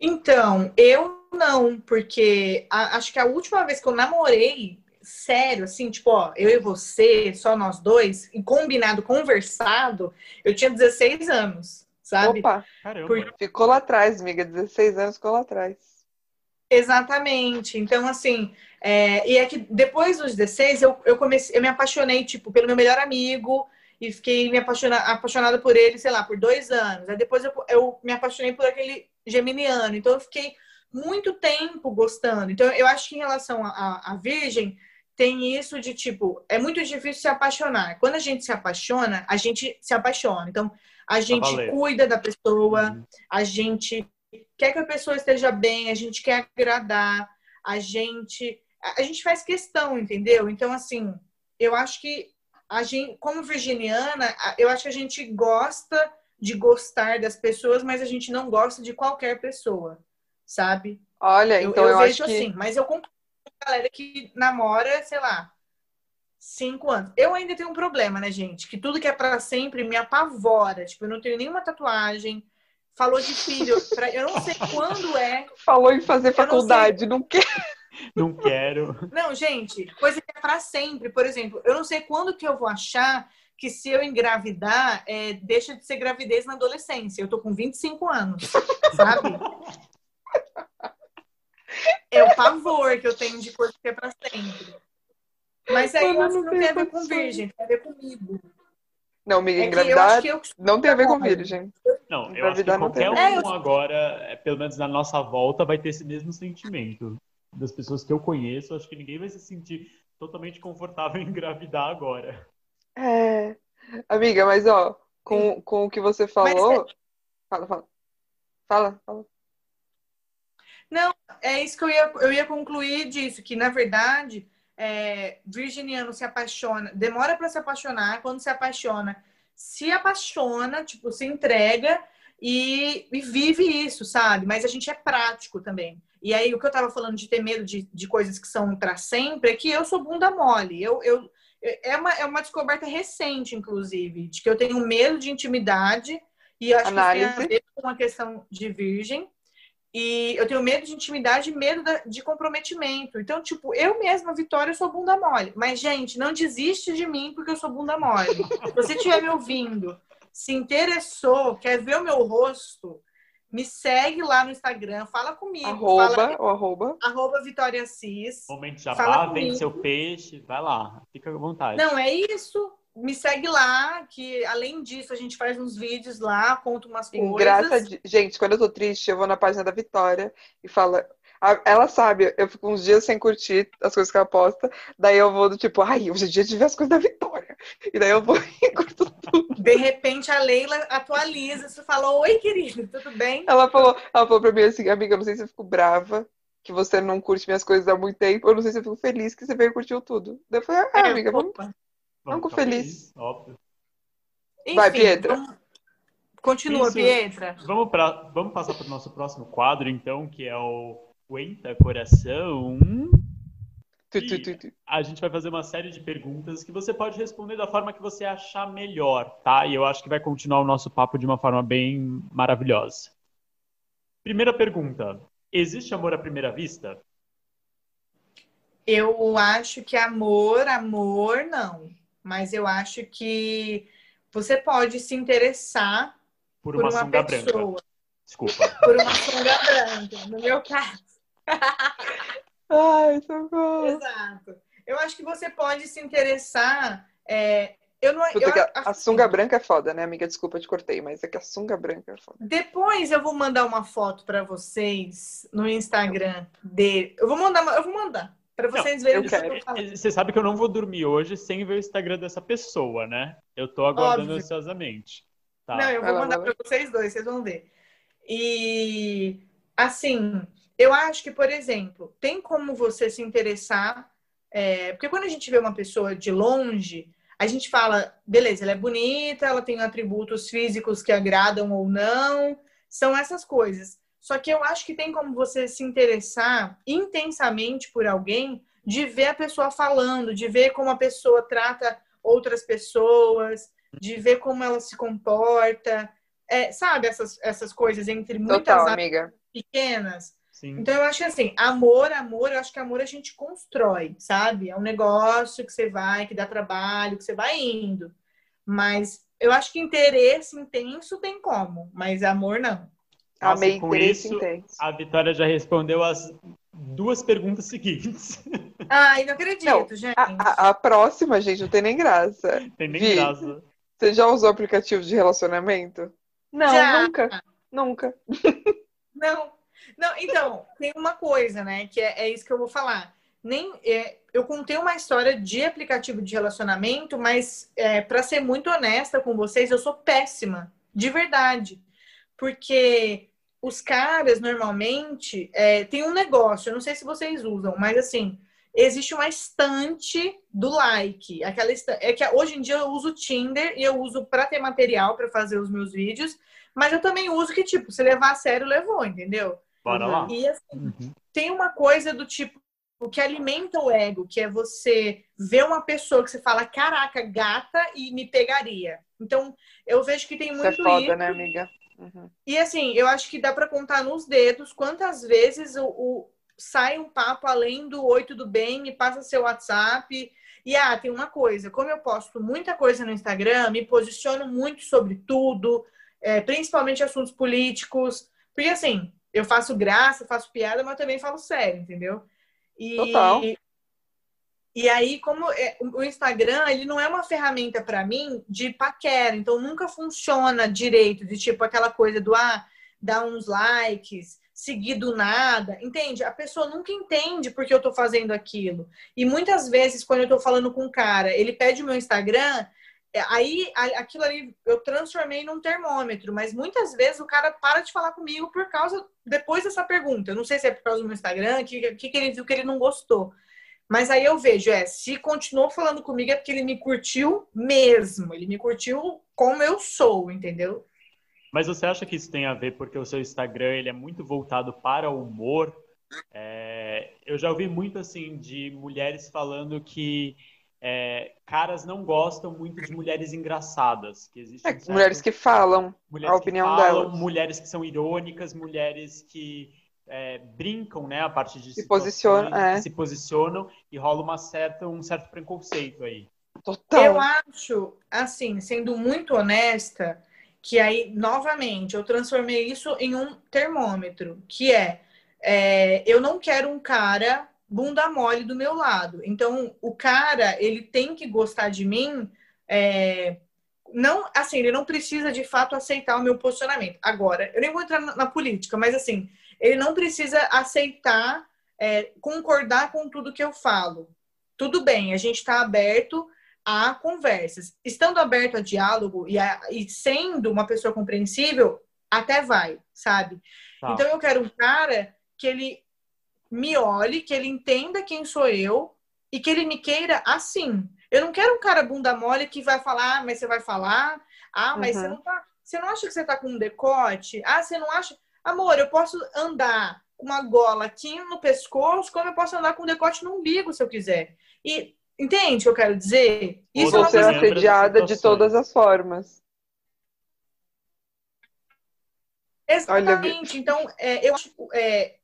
Então, eu não, porque a, acho que a última vez que eu namorei, sério, assim, tipo, ó, eu e você, só nós dois, e combinado, conversado, eu tinha 16 anos sabe? Opa, Caramba. Ficou lá atrás, amiga. 16 anos ficou lá atrás. Exatamente. Então, assim, é, e é que depois dos 16, eu, eu comecei, eu me apaixonei, tipo, pelo meu melhor amigo e fiquei me apaixona, apaixonada por ele, sei lá, por dois anos. Aí depois eu, eu me apaixonei por aquele geminiano. Então, eu fiquei muito tempo gostando. Então, eu acho que em relação à à Virgem, tem isso de, tipo, é muito difícil se apaixonar. Quando a gente se apaixona, a gente se apaixona. Então, a gente valer. cuida da pessoa, Uhum. a gente quer que a pessoa esteja bem, a gente quer agradar, a gente a gente faz questão, entendeu? Então assim, eu acho que a gente, como virginiana, eu acho que a gente gosta de gostar das pessoas, mas a gente não gosta de qualquer pessoa, sabe? Olha, Eu, então eu eu, vejo acho que. assim, mas eu concordo galera que namora, sei lá, cinco anos. Eu ainda tenho um problema, né, gente? Que tudo que é pra sempre me apavora. Tipo, eu não tenho nenhuma tatuagem. Falou de filho, pra- eu não sei quando é. Falou em fazer não sei. faculdade, não quer. Não quero. Não, gente, coisa que é pra sempre. Por exemplo, eu não sei quando que eu vou achar que se eu engravidar, é, deixa de ser gravidez na adolescência. Eu tô com 25 anos, sabe? É o pavor que eu tenho de coisa que é pra sempre. Mas aí eu Mano, acho que não não tem a ver com virgem, tem a ver comigo. Não, amiga, É eu engravidar que eu não tem a ver com virgem. Não, eu acho que qualquer um É, eu- agora, é, pelo menos na nossa volta, vai ter esse mesmo sentimento. Das pessoas que eu conheço, acho que ninguém vai se sentir totalmente confortável em engravidar agora. É. Amiga, mas ó, com, com o que você falou. Fala, fala. Fala, fala. É isso que eu ia, eu ia concluir disso, que na verdade, é, virginiano se apaixona, demora para se apaixonar, quando se apaixona, se apaixona, tipo, se entrega e, e vive isso, sabe? Mas a gente é prático também. E aí, o que eu tava falando de ter medo de, de coisas que são para sempre é que eu sou bunda mole. Eu, eu, é, uma, é uma descoberta recente, inclusive, de que eu tenho medo de intimidade e acho Análise. que tem a ver com uma questão de virgem. E eu tenho medo de intimidade e medo de comprometimento. Então, tipo, eu mesma, Vitória, eu sou bunda mole. Mas, gente, não desiste de mim porque eu sou bunda mole. Se você estiver me ouvindo, se interessou, quer ver o meu rosto, me segue lá no Instagram, fala comigo. Arroba, Fala, o arroba. arroba Vitória Cis. Momento jabá, vende seu peixe, vai lá, fica à vontade. Não, é isso. Me segue lá, que além disso, a gente faz uns vídeos lá, conta umas coisas. Engraçadinho. Gente, quando eu tô triste, eu vou na página da Vitória e falo. Ela sabe, eu fico uns dias sem curtir as coisas que ela posta, daí eu vou do tipo, ai, hoje é dia de ver as coisas da Vitória. E daí eu vou e curto tudo. De repente, a Leila atualiza. Você fala, oi, querido, tudo bem? Ela falou, ela falou pra mim assim, amiga, eu não sei se eu fico brava que você não curte minhas coisas há muito tempo, eu não sei se eu fico feliz que você veio e curtiu tudo. Daí eu falei, ah, É, amiga, vamos. opa. Vamos com ficar feliz. Óbvio. Vai, Enfim, Pietra. vamos- Continua, Isso. Pietra. Vamos, pra, vamos passar para o nosso próximo quadro, então, que é o Cuenta Coração. Tu, tu, tu, tu. A gente vai fazer uma série de perguntas que você pode responder da forma que você achar melhor, tá? E eu acho que vai continuar o nosso papo de uma forma bem maravilhosa. Primeira pergunta: existe amor à primeira vista? Eu acho que amor, amor, não. Mas eu acho que você pode se interessar Por por uma, uma sunga pessoa, branca. Desculpa. por uma sunga branca. No meu caso. Ai, socorro. Exato. Eu acho que você pode se interessar. é, eu não. Puta, eu, que a, a assim, sunga branca é foda, né, amiga? Desculpa, te cortei, mas é que a sunga branca é foda. Depois eu vou mandar uma foto para vocês no Instagram dele. Eu vou mandar, uma- eu vou mandar para vocês verem eu o que eu. Você sabe que eu não vou dormir hoje sem ver o Instagram dessa pessoa, né? Eu tô aguardando Óbvio. ansiosamente. Tá. Não, eu vou lá, mandar para vocês dois, vocês vão ver. E assim, eu acho que, por exemplo, tem como você se interessar, é, porque quando a gente vê uma pessoa de longe, a gente fala, beleza, ela é bonita, ela tem atributos físicos que agradam ou não, são essas coisas. Só que eu acho que tem como você se interessar intensamente por alguém, de ver a pessoa falando, de ver como a pessoa trata outras pessoas, de ver como ela se comporta, é, sabe essas, essas coisas entre muitas Total, amiga. pequenas. Sim. Então eu acho que assim, amor, amor, eu acho que amor a gente constrói, sabe? É um negócio que você vai, que dá trabalho, que você vai indo. Mas eu acho que interesse intenso tem como, mas amor não. Nossa, Amei com isso, intenso. A Vitória já respondeu as duas perguntas seguintes. Ai, não acredito, não, gente. A, a, a, próxima, gente, não tem nem graça. Tem nem Vi, graça. Você já usou aplicativo de relacionamento? Não, já. nunca. Nunca. Não. Não, então, tem uma coisa, né? Que é, é isso que eu vou falar. Nem, é, eu contei uma história de aplicativo de relacionamento, mas é, para ser muito honesta com vocês, eu sou péssima, de verdade. Porque os caras, normalmente, é, tem um negócio, eu não sei se vocês usam, mas assim, existe uma estante do like. Aquela estante, é que hoje em dia eu uso Tinder e eu uso para ter material para fazer os meus vídeos, mas eu também uso que, tipo, se levar a sério, levou, entendeu? Bora lá. E assim, uhum. tem uma coisa do tipo o que alimenta o ego, que é você ver uma pessoa que você fala, caraca, gata, e me pegaria. Então, eu vejo que tem muito isso. É foda, isso. né, amiga? Uhum. E assim, eu acho que dá para contar nos dedos quantas vezes o, o, sai um papo além do oi, tudo bem, me passa seu WhatsApp. E ah, tem uma coisa, como eu posto muita coisa no Instagram, me posiciono muito sobre tudo, é, principalmente assuntos políticos. Porque assim, eu faço graça, faço piada, mas também falo sério, entendeu? E, Total. E aí, como é, o Instagram, ele não é uma ferramenta para mim de paquera, então nunca funciona direito, de tipo aquela coisa do ah, dar uns likes, seguir do nada, entende? A pessoa nunca entende porque eu tô fazendo aquilo. E muitas vezes, quando eu tô falando com um cara, ele pede o meu Instagram, é, aí aquilo ali eu transformei num termômetro, mas muitas vezes o cara para de falar comigo por causa depois dessa pergunta. Eu não sei se é por causa do meu Instagram, que, que, que ele viu que ele não gostou. Mas aí eu vejo, é, se continuou falando comigo é porque ele me curtiu mesmo. Ele me curtiu como eu sou, entendeu? Mas você acha que isso tem a ver porque o seu Instagram ele é muito voltado para o humor? É, eu já ouvi muito assim de mulheres falando que é, caras não gostam muito de mulheres engraçadas. Que existem é, mulheres que falam mulheres a opinião que falam, delas. Mulheres que são irônicas, mulheres que é, brincam, né, a partir de se posicionam, é. se posicionam e rola uma certa, um certo preconceito aí. Total. Eu acho, assim, sendo muito honesta, que aí, novamente, eu transformei isso em um termômetro, que é, é eu não quero um cara bunda mole do meu lado. Então, o cara, ele tem que gostar de mim. É, não, assim, ele não precisa de fato aceitar o meu posicionamento. Agora, eu nem vou entrar na, na política, mas assim, ele não precisa aceitar, é, concordar com tudo que eu falo. Tudo bem, a gente está aberto a conversas. Estando aberto a diálogo e, a, e sendo uma pessoa compreensível, até vai, sabe? Tá. Então eu quero um cara que ele me olhe, que ele entenda quem sou eu e que ele me queira assim. Eu não quero um cara bunda mole que vai falar, ah, mas você vai falar. Ah, mas uhum. você não tá. Você não acha que você tá com um decote? Ah, você não acha. Amor, eu posso andar com uma gola aqui no pescoço, como eu posso andar com um decote no umbigo, se eu quiser. E entende o que eu quero dizer? Isso Ou é uma ser assediada de todas as formas. Exatamente. Olha... Então, é, eu acho. É,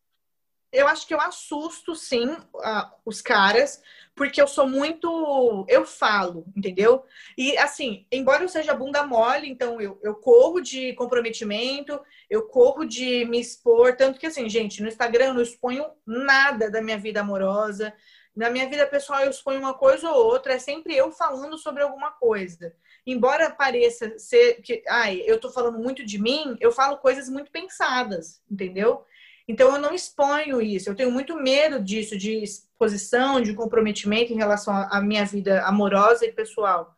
eu acho que eu assusto, sim, uh, os caras, porque eu sou muito. Eu falo, entendeu? E, assim, embora eu seja bunda mole, então eu, eu corro de comprometimento, eu corro de me expor. Tanto que, assim, gente, no Instagram eu não exponho nada da minha vida amorosa. Na minha vida pessoal eu exponho uma coisa ou outra, é sempre eu falando sobre alguma coisa. Embora pareça ser que, ai, eu tô falando muito de mim, eu falo coisas muito pensadas, entendeu? Então, eu não exponho isso. Eu tenho muito medo disso, de exposição, de comprometimento em relação à minha vida amorosa e pessoal.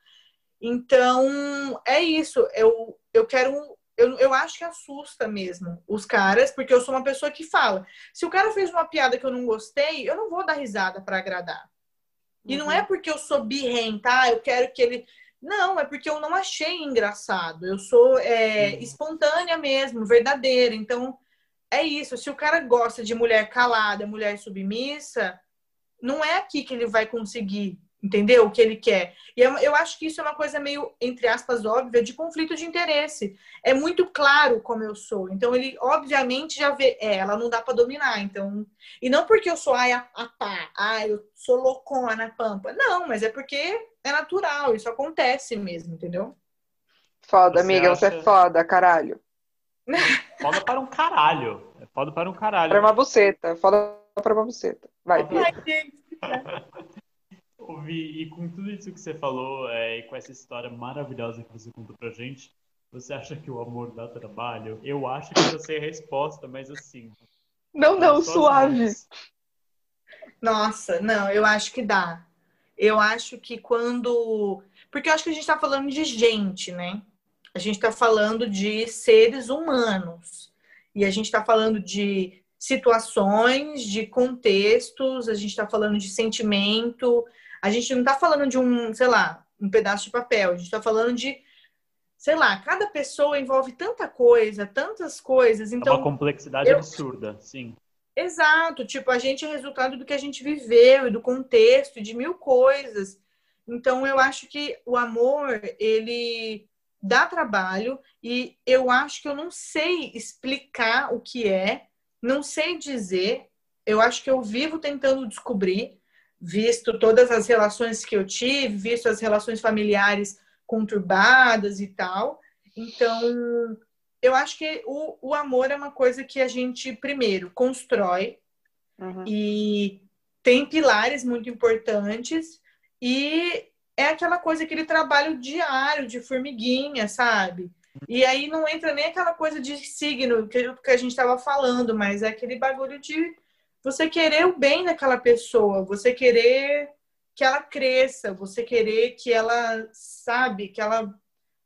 Então, é isso. Eu, eu quero. Eu, eu acho que assusta mesmo os caras, porque eu sou uma pessoa que fala. Se o cara fez uma piada que eu não gostei, eu não vou dar risada para agradar. E uhum. não é uhum. porque eu sou birrenta, ah, eu quero que ele. Não, é porque eu não achei engraçado. Eu sou é, uhum. espontânea mesmo, verdadeira. Então, é isso. Se o cara gosta de mulher calada, mulher submissa, não é aqui que ele vai conseguir, entendeu? O que ele quer. E eu, eu acho que isso é uma coisa meio, entre aspas, óbvia, de conflito de interesse. É muito claro como eu sou. Então, ele, obviamente, já vê, é, ela não dá para dominar. Então, e não porque eu sou, ai, a, a pá, ai, eu sou loucona na pampa. Não, mas é porque é natural, isso acontece mesmo, entendeu? Foda, amiga, você é foda, caralho. Foda para um caralho. É foda para um caralho. Para uma buceta. Foda para uma buceta. Vai, Foda- Ouvi, e com tudo isso que você falou, é, e com essa história maravilhosa que você contou pra gente, você acha que o amor dá trabalho? Eu acho que eu sei a resposta, mas assim. Não, não, suave. mãos. Nossa, não, eu acho que dá. Eu acho que quando. Porque eu acho que a gente está falando de gente, né? A gente está falando de seres humanos. E a gente está falando de situações, de contextos, a gente está falando de sentimento. A gente não está falando de um, sei lá, um pedaço de papel. A gente está falando de, sei lá, cada pessoa envolve tanta coisa, tantas coisas. É Então, uma complexidade eu- absurda, sim. Exato, tipo, a gente é resultado do que a gente viveu e do contexto, e de mil coisas. Então, eu acho que o amor, ele dá trabalho e eu acho que eu não sei explicar o que é, não sei dizer. Eu acho que eu vivo tentando descobrir, visto todas as relações que eu tive, visto as relações familiares conturbadas e tal. Então, eu acho que o, o amor é uma coisa que a gente, primeiro, constrói Uhum. e tem pilares muito importantes e é aquela coisa, aquele trabalho diário de formiguinha, sabe? E aí não entra nem aquela coisa de signo que, que a gente estava falando, mas é aquele bagulho de você querer o bem daquela pessoa, você querer que ela cresça, você querer que ela, sabe, que ela,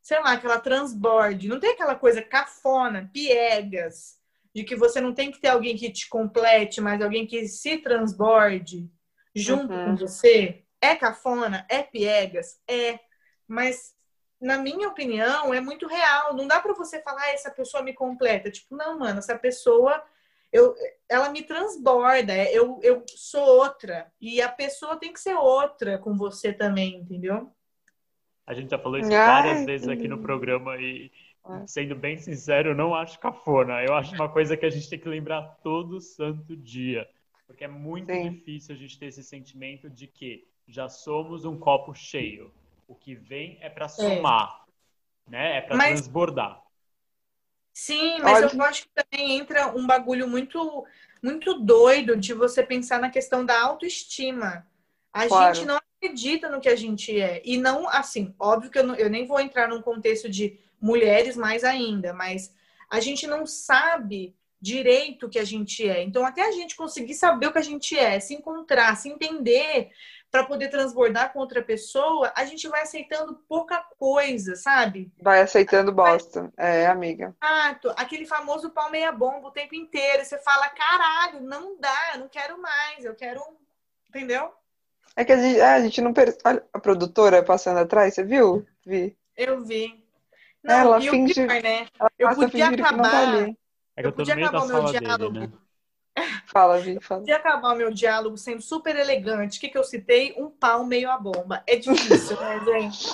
sei lá, que ela transborde. Não tem aquela coisa cafona, piegas, de que você não tem que ter alguém que te complete, mas alguém que se transborde junto Uhum. com você. É cafona? É piegas? É. Mas, na minha opinião, é muito real. Não dá pra você falar, ah, essa pessoa me completa. Tipo, não, mano, essa pessoa, eu, ela me transborda. é, Eu, eu sou outra. E a pessoa tem que ser outra com você também, entendeu? A gente já falou isso Ai, várias vezes aqui no programa e, sendo bem sincero, eu não acho cafona. Eu acho uma coisa que a gente tem que lembrar todo santo dia. Porque é muito Sim. difícil a gente ter esse sentimento de que já somos um copo cheio. O que vem é para somar, né? É para Mas- transbordar. Sim, mas Olha- eu acho que também entra um bagulho muito, muito doido de você pensar na questão da autoestima. A Claro. gente não acredita no que a gente é. E não, assim, óbvio que eu, não- eu nem vou entrar num contexto de mulheres mais ainda, mas a gente não sabe direito o que a gente é. Então, até a gente conseguir saber o que a gente é, se encontrar, se entender para poder transbordar com outra pessoa, a gente vai aceitando pouca coisa, sabe? Vai aceitando bosta. É, amiga. Exato, aquele famoso pau meia bomba o tempo inteiro. Você fala, caralho, não dá, eu não quero mais, eu quero. Entendeu? É que a gente, é, a gente não. per- Olha a produtora passando atrás, você viu? Vi. Eu vi. Não, Ela e o finge- pior, né? Ela Eu podia tá acabar. ali. É que Eu eu podia acabar o meu sala dele, diálogo. né? Fala, Vi, fala. Podia acabar o meu diálogo sendo super elegante. O que, que eu citei? Um pau meio a bomba. É difícil, né, gente?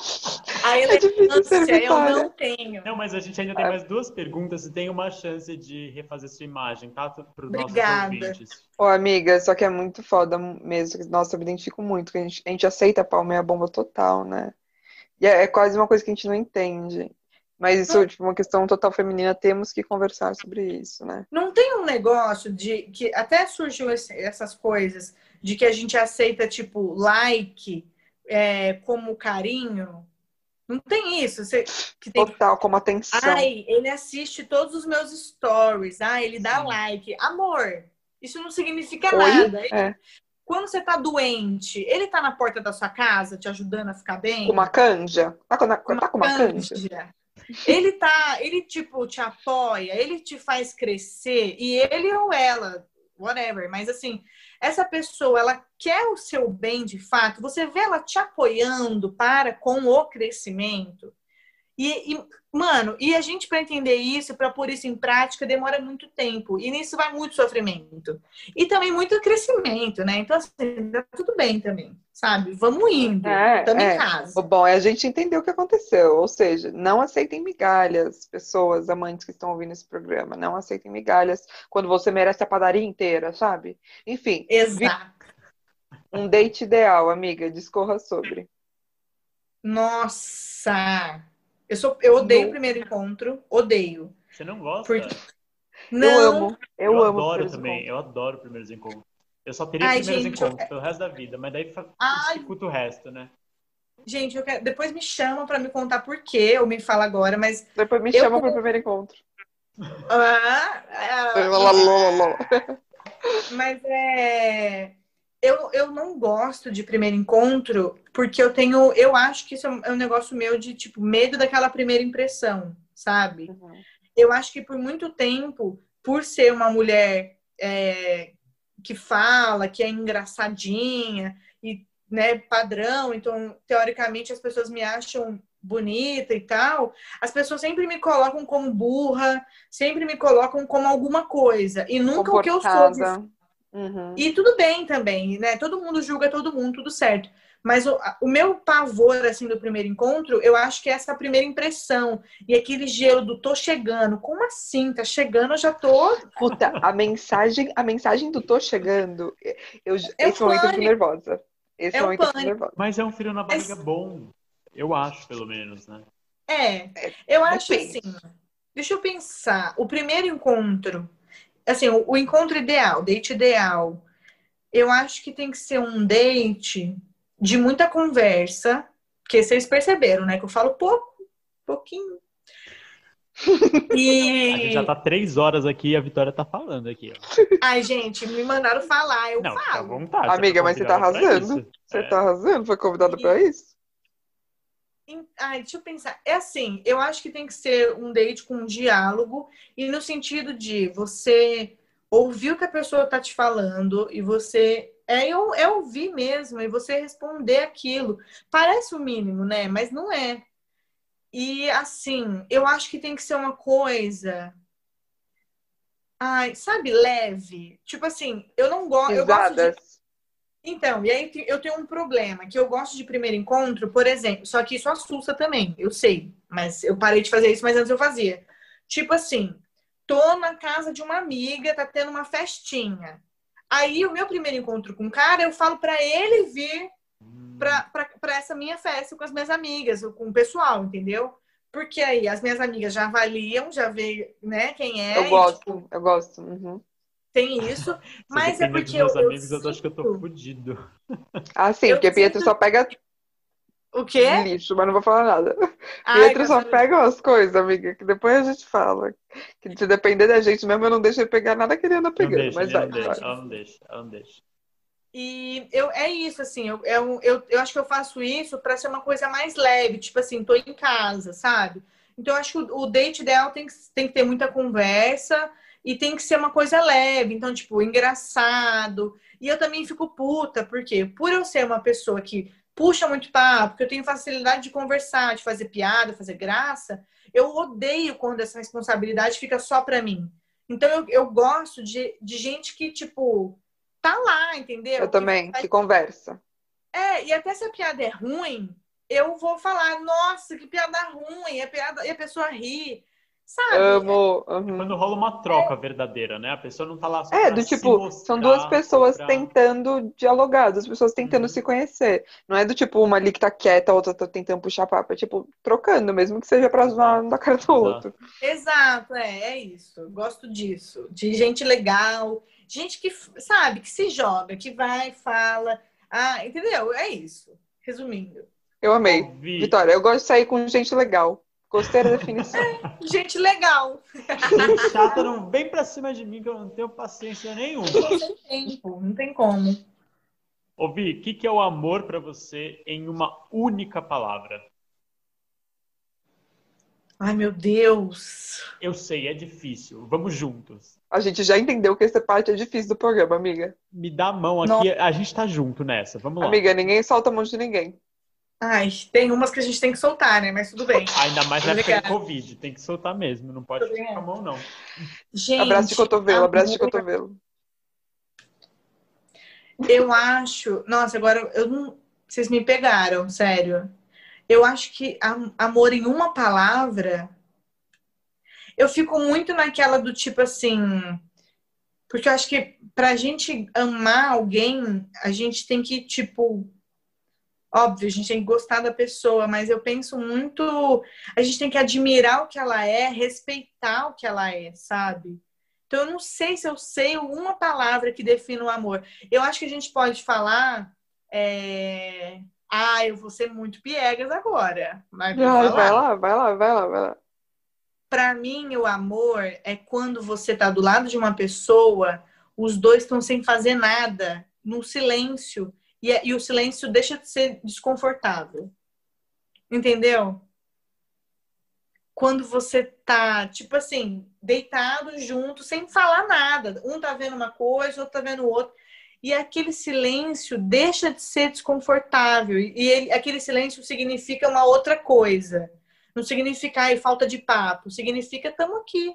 A É difícil ser elegância eu Vitória. não tenho. Não, mas a gente ainda tem mais duas perguntas e tem uma chance de refazer sua imagem, tá? Para os nossos ouvintes. Ô, amiga, só que é muito foda mesmo. Nossa, eu me identifico muito, que a gente, a gente aceita a palmeira bomba total, né? E é, é quase uma coisa que a gente não entende. Mas isso, tipo, uma questão total feminina, temos que conversar sobre isso, né? Não tem um negócio de que até surgiu esse- essas coisas de que a gente aceita tipo like é, como carinho. Não tem isso. Você, que tem, Total, como atenção. ai, ele assiste todos os meus stories. Ai, ele dá Sim. like. Amor, isso não significa Oi? nada. É. Quando você tá doente, ele tá na porta da sua casa te ajudando a ficar bem? Com uma canja? Tá com, uma- Com tá com uma canja? canja. Ele tá, ele tipo te apoia, ele te faz crescer e ele ou ela, whatever, mas assim, essa pessoa, ela quer o seu bem de fato, você vê ela te apoiando para com o crescimento. E, e, mano, e a gente para entender isso, para pôr isso em prática, demora muito tempo. E nisso vai muito sofrimento. E também muito crescimento, né? Então, assim, tá tudo bem também, sabe? Vamos indo. É, Estamos é. em casa. O bom é a gente entender o que aconteceu. Ou seja, não aceitem migalhas, pessoas, amantes que estão ouvindo esse programa. Não aceitem migalhas quando você merece a padaria inteira, sabe? Enfim, Exato. um date ideal, amiga, discorra sobre. Nossa! Eu, sou, eu odeio o primeiro encontro, odeio. Você não gosta? Porque- Eu Não, amo. Eu, Eu, amo. adoro também. encontros. Eu adoro primeiros encontros. Eu só teria Ai, primeiros gente, eu- encontros pelo resto da vida, mas daí Ai. dificulta o resto, né? gente, eu quero... depois me chama pra me contar por quê, ou me fala agora, mas. Depois me Eu chama como- pro primeiro encontro. Ah, ah. Mas é. Eu, eu não gosto de primeiro encontro porque eu tenho. Eu acho que isso é um- é um negócio meu de, tipo, medo daquela primeira impressão, sabe? Uhum. Eu acho que por muito tempo, por ser uma mulher é, que fala, que é engraçadinha e né, padrão, então, teoricamente, as pessoas me acham bonita e tal, as pessoas sempre me colocam como burra, sempre me colocam como alguma coisa. E nunca o que eu sou de. Uhum. e tudo bem também, né? Todo mundo julga todo mundo, tudo certo. Mas o, o meu pavor, assim, do primeiro encontro, eu acho que é essa primeira impressão. E aquele gelo do tô chegando. Como assim? Tá chegando, eu já tô... Puta, a mensagem, a mensagem do tô chegando. Eu, É esse momento eu fico nervosa. Esse É um momento eu fico nervosa. Mas é um frio na barriga Mas- bom. Eu acho, pelo menos, né? É, eu acho depende. assim... Deixa eu pensar. O primeiro encontro... Assim, o, o encontro ideal, date ideal. Eu acho que tem que ser um date de muita conversa. Porque vocês perceberam, né? Que eu falo pouco, pouquinho. E... A gente já tá três horas aqui e a Vitória tá falando aqui, ó. Ai, gente, me mandaram falar, eu Não, falo. vontade. Amiga, mas você tá arrasando. Você É. tá arrasando? Foi convidada pra isso? Ai, deixa eu pensar. É assim, eu acho que tem que ser um date com um diálogo e no sentido de você ouvir o que a pessoa tá te falando e você é, eu, é ouvir mesmo e você responder aquilo. Parece o mínimo, né? Mas não é. E assim, eu acho que tem que ser uma coisa. Ai, sabe, leve. Tipo assim, eu não gosto. Eu gosto de. Então, e aí eu tenho um problema, que eu gosto de primeiro encontro, por exemplo, só que isso assusta também, eu sei, mas eu parei de fazer isso, mas antes eu fazia. Tipo assim, tô na casa de uma amiga, tá tendo uma festinha. Aí o meu primeiro encontro com o cara, eu falo pra ele vir pra essa minha festa com as minhas amigas, com o pessoal, entendeu? Porque aí as minhas amigas já avaliam, já vê, né, quem é. Eu e, gosto, tipo, eu gosto. Uhum. Tem isso. Mas é porque dos meus eu, eu amigos, eu, acho que eu tô sinto- fudido. Ah, sim, Eu porque Pietro sinto- só pega O quê? lixo, mas não vou falar nada. Ai, Pietro só pega as coisas, amiga, que depois a gente fala. Que se depender da gente mesmo, eu não deixo ele pegar nada que ele anda Não pegando. deixa, mas ele vai, não deixa, vai. ela não deixa, ela não deixa. E eu, é isso, assim, eu, eu, eu, eu acho que eu faço isso para ser uma coisa mais leve, tipo assim, tô em casa, sabe? Então, eu acho que o, o date ideal tem que, tem que ter muita conversa e tem que ser uma coisa leve, então, tipo, engraçado. E eu também fico puta, porque por eu ser uma pessoa que puxa muito papo, que eu tenho facilidade de conversar, de fazer piada, fazer graça, eu odeio quando essa responsabilidade fica só pra mim. Então, eu, eu gosto de, de gente que, tipo, tá lá, entendeu? Eu Que também, faz- que conversa. É, e até se a piada é ruim, eu vou falar, nossa, que piada ruim, e a, piada, e a pessoa ri, sabe? Amo. uhum. Quando rola uma troca verdadeira, né? A pessoa não tá lá só É, pra do se tipo, mostrar, são duas pessoas pra- tentando dialogar, duas pessoas tentando Uhum. se conhecer. Não é do tipo uma ali que tá quieta, a outra tá tentando puxar papo. É tipo, trocando, mesmo que seja pra zoar da cara do Exato. outro. Exato, é, é isso. Eu Gosto disso. De gente legal, gente que, sabe, que se joga, que vai, fala. Ah, entendeu? É isso. Resumindo. Eu amei. Ouvi. Vitória, eu gosto de sair com gente legal. Gostei da definição. Gente legal. Gente chata não vem pra cima de mim que eu não tenho paciência nenhuma. Não tem tempo, não tem como. Ouvi, o que, que é o amor pra você em uma única palavra? Ai, meu Deus. Eu sei, é difícil. Vamos juntos. A gente já entendeu que essa parte é difícil do programa, amiga. Me dá a mão aqui, a gente tá junto nessa. Vamos lá. Amiga, ninguém solta a mão de ninguém. Ai, tem umas que a gente tem que soltar, né? Mas tudo bem. Ainda mais na época de Obrigada. Covid. Tem que soltar mesmo. Não pode ficar com a mão, não. Gente, Abraço de cotovelo, abraço de cotovelo. Eu acho. Nossa, agora eu não. Vocês me pegaram, sério. Eu acho que am- amor em uma palavra. Eu fico muito naquela do tipo assim. Porque eu acho que pra gente amar alguém, a gente tem que, tipo. Óbvio, a gente tem que gostar da pessoa, mas eu penso muito. A gente tem que admirar o que ela é, respeitar o que ela é, sabe? Então, eu não sei se eu sei uma palavra que define o amor. Eu acho que a gente pode falar. É... Ah, eu vou ser muito piegas agora. Mas vai, vai lá, vai lá, vai lá, vai lá. Para mim, o amor é quando você tá do lado de uma pessoa, os dois estão sem fazer nada, no silêncio, e, e o silêncio deixa de ser desconfortável. Entendeu? Quando você tá, tipo assim, deitado junto, sem falar nada. Um tá vendo uma coisa, outro tá vendo outra. E aquele silêncio deixa de ser desconfortável. E ele, aquele silêncio significa uma outra coisa. Não significa aí, falta de papo. Significa estamos aqui.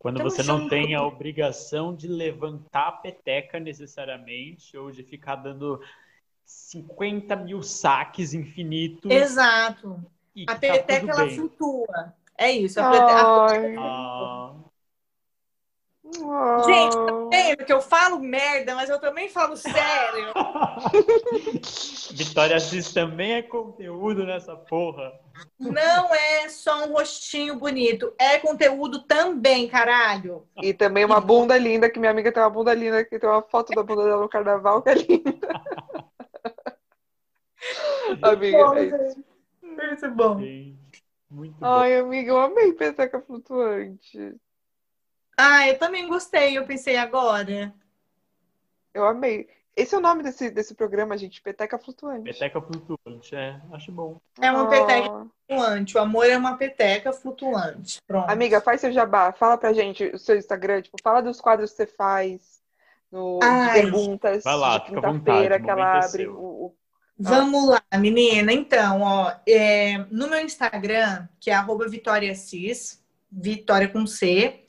Quando tamo você não tem a obrigação de levantar a peteca necessariamente, ou de ficar dando 50 mil saques infinitos. Exato. A tá peteca ela flutua. É isso. A peteca, ah. Gente, tá vendo que eu falo merda, mas eu também falo sério. Vitória Assis também é conteúdo nessa porra. Não é só um rostinho bonito, é conteúdo também, caralho. E também uma bunda linda, que minha amiga tem uma bunda linda, que tem uma foto da bunda dela no carnaval, que é linda. amiga, bom, é isso. Muito bom. Muito bom. Ai, amiga, eu amei peteca flutuante. Ah, eu também gostei, eu pensei agora. Eu amei. Esse é o nome desse, desse programa, gente, Peteca Flutuante. Peteca Flutuante, é, acho bom. É uma oh. peteca flutuante, o amor é uma peteca flutuante. Pronto. Amiga, faz seu jabá, fala pra gente o seu Instagram, tipo, fala dos quadros que você faz, no perguntas Vai lá, de quinta-feira que ela é abre o, o... Vamos lá, menina. Então, ó, é, no meu Instagram, que é arroba Vitória Cis, Vitória com C,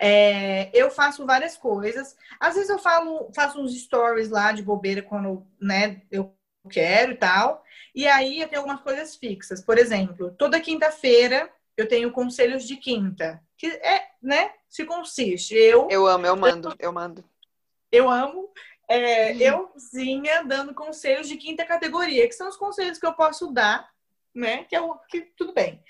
é, eu faço várias coisas. Às vezes eu falo, faço uns stories lá de bobeira quando né, eu quero e tal. E aí eu tenho algumas coisas fixas. Por exemplo, toda quinta-feira eu tenho conselhos de quinta. Que é, né? Se consiste. Eu, eu amo, eu mando, eu mando. Eu amo. É, euzinha dando conselhos de quinta categoria, que são os conselhos que eu posso dar, né? Que é o que tudo bem.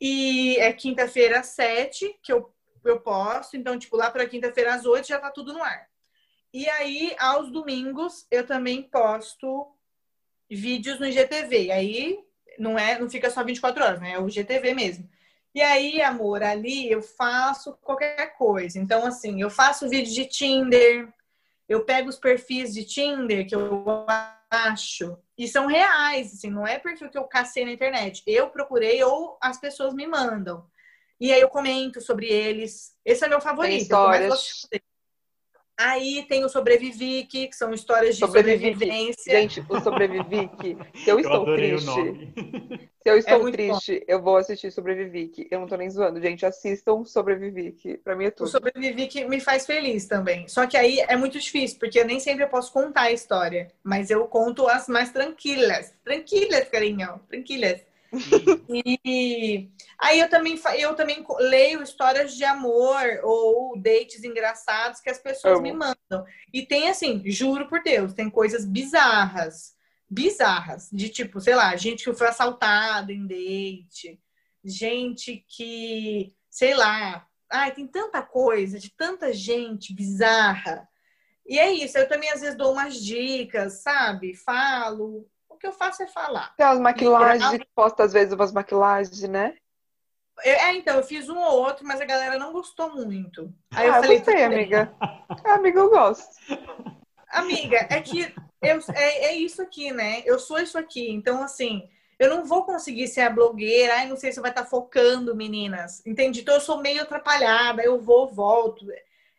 E é quinta-feira às sete, que eu eu posto. Então, tipo, lá para quinta-feira às oito já tá tudo no ar. E aí, aos domingos, eu também posto vídeos no IGTV. Aí não é, não fica só 24 horas, né? É o IGTV mesmo. E aí, amor, ali eu faço qualquer coisa. Então, assim, eu faço vídeo de Tinder, eu pego os perfis de Tinder que eu acho e são reais, assim, não é perfil que eu cacei na internet. Eu procurei ou as pessoas me mandam. E aí eu comento sobre eles. Esse é meu favorito. Tem histórias. Aí tem o Sobrevivique, que são histórias de sobrevivência. Gente, o Sobrevivique, se eu estou eu triste, se eu estou é triste, bom. eu vou assistir Sobrevivique. Eu não tô nem zoando, gente, assistam Sobrevivique. Pra mim é tudo. O Sobrevivique me faz feliz também. Só que aí é muito difícil, porque eu nem sempre eu posso contar a história, mas eu conto as mais tranquilas. Tranquilas, carinho, tranquilas. E aí eu também, eu também leio histórias de amor ou dates engraçados que as pessoas me mandam. E tem assim, juro por Deus, tem coisas bizarras. Bizarras. De tipo, sei lá, gente que foi assaltada em date, gente que, sei lá, ai, tem tanta coisa, de tanta gente bizarra. E é isso, eu também às vezes dou umas dicas, sabe? Falo, que eu faço é falar. Tem as maquilagens, e, posta às vezes umas maquilagens, né? é, então, eu fiz um ou outro, mas a galera não gostou muito. Aí ah, eu falei, gostei, amiga. amiga, eu gosto. Amiga, é que eu, é, é isso aqui, né? Eu sou isso aqui. Então, assim, eu não vou conseguir ser a blogueira. Ai, não sei se vai estar tá focando, meninas. Entendi? Então, eu sou meio atrapalhada. Eu vou, volto.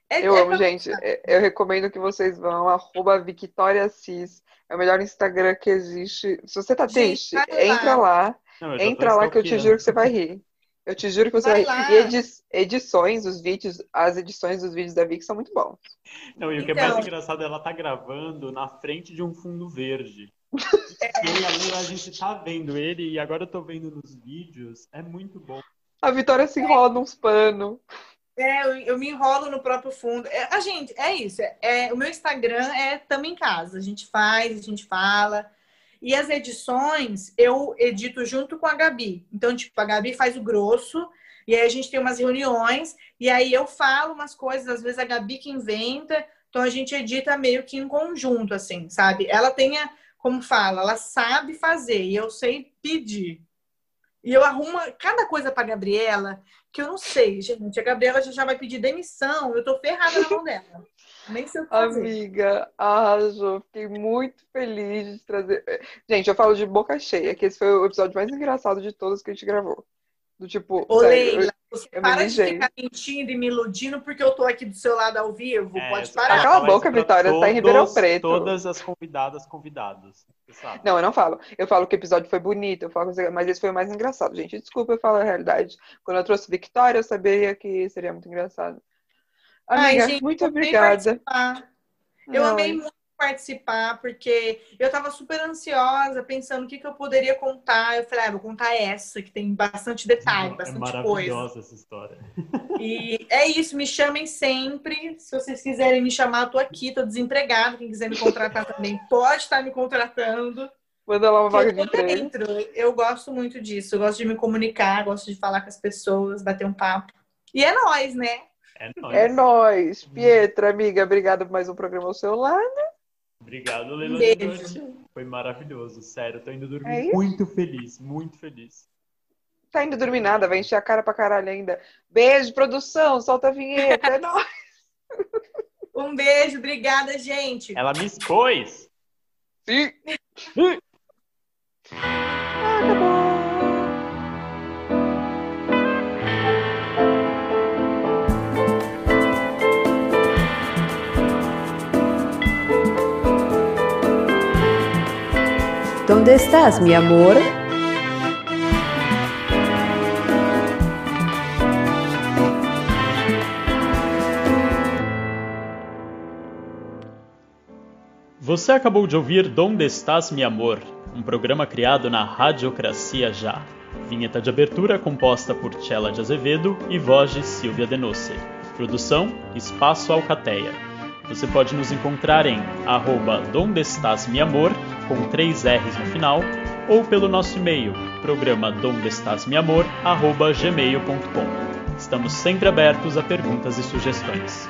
É, eu é amo, gente. Eu recomendo que vocês vão. Arroba Victoria Cis. É o melhor Instagram que existe. Se você tá triste, entra lá. Não, entra lá que eu te juro que você vai rir. Eu te juro que você vai, vai rir. E edi edições, os vídeos, as edições dos vídeos da Vic são muito bons. Não, e o que é mais então. engraçado, ela tá gravando na frente de um fundo verde. e ali a gente tá vendo ele, e agora eu tô vendo nos vídeos. É muito bom. A Vitória se enrola nos panos. É, eu, eu, me enrolo no próprio fundo. É, a gente, é isso. É, é, o meu Instagram é Tamo em Casa. A gente faz, a gente fala. E as edições eu edito junto com a Gabi. Então, tipo, a Gabi faz o grosso, e aí a gente tem umas reuniões, e aí eu falo umas coisas, às vezes a Gabi que inventa, então a gente edita meio que em conjunto, assim, sabe? Ela tem, a, como fala, ela sabe fazer, e eu sei pedir. E eu arrumo cada coisa para Gabriela que eu não sei, gente. A Gabriela já, vai pedir demissão, eu tô ferrada na mão dela. Nem sei o que. Amiga, arrasou. Fiquei muito feliz de trazer. Gente, eu falo de boca cheia, que esse foi o episódio mais engraçado de todos que a gente gravou. Do tipo, Ô, Leila, eu- você eu para de ficar mentindo e me iludindo porque eu tô aqui do seu lado ao vivo. É, Pode parar. Cala a boca, Vitória, você tá em Ribeirão Preto. Todas as convidadas, convidados. Não, eu não falo. Eu falo que o episódio foi bonito, eu falo que- mas esse foi o mais engraçado, gente. Desculpa, eu falo a realidade. Quando eu trouxe Victoria, eu sabia que seria muito engraçado. Ai, Amiga, gente, muito obrigada. Eu Não, amei muito participar, porque eu tava super ansiosa, pensando o que, que eu poderia contar. Eu falei, ah, vou contar essa, que tem bastante detalhe, é bastante coisa. maravilhosa essa história. E é isso, me chamem sempre. Se vocês quiserem me chamar, eu tô aqui, tô desempregada. Quem quiser me contratar também pode estar me contratando. Manda lá uma vaga Eu de emprego. Eu gosto muito disso. Eu gosto de me comunicar, gosto de falar com as pessoas, bater um papo. E é nós, né? É nóis. É nóis. Pietra, amiga, obrigada por mais um programa ao seu lado. Obrigado, Leila. Um beijo. Foi maravilhoso, sério. Tô indo dormir É muito feliz, muito feliz. Tá indo dormir nada, vai encher a cara pra caralho ainda. Beijo, produção, solta a vinheta. É nóis. Um beijo, obrigada, gente. Ela me expôs. Sim. ¿Dónde estás, mi amor? Você acabou de ouvir Donde Estás, Mi Amor, um programa criado na Radiocracia Já. Vinheta de abertura composta por Tchela de Azevedo e voz de Silvia Denose. Produção Espaço Alcateia. Você pode nos encontrar em arroba Amor, com três R's no final, ou pelo nosso e-mail, programa dondestasmiamor, arroba gmail.com. Estamos sempre abertos a perguntas e sugestões.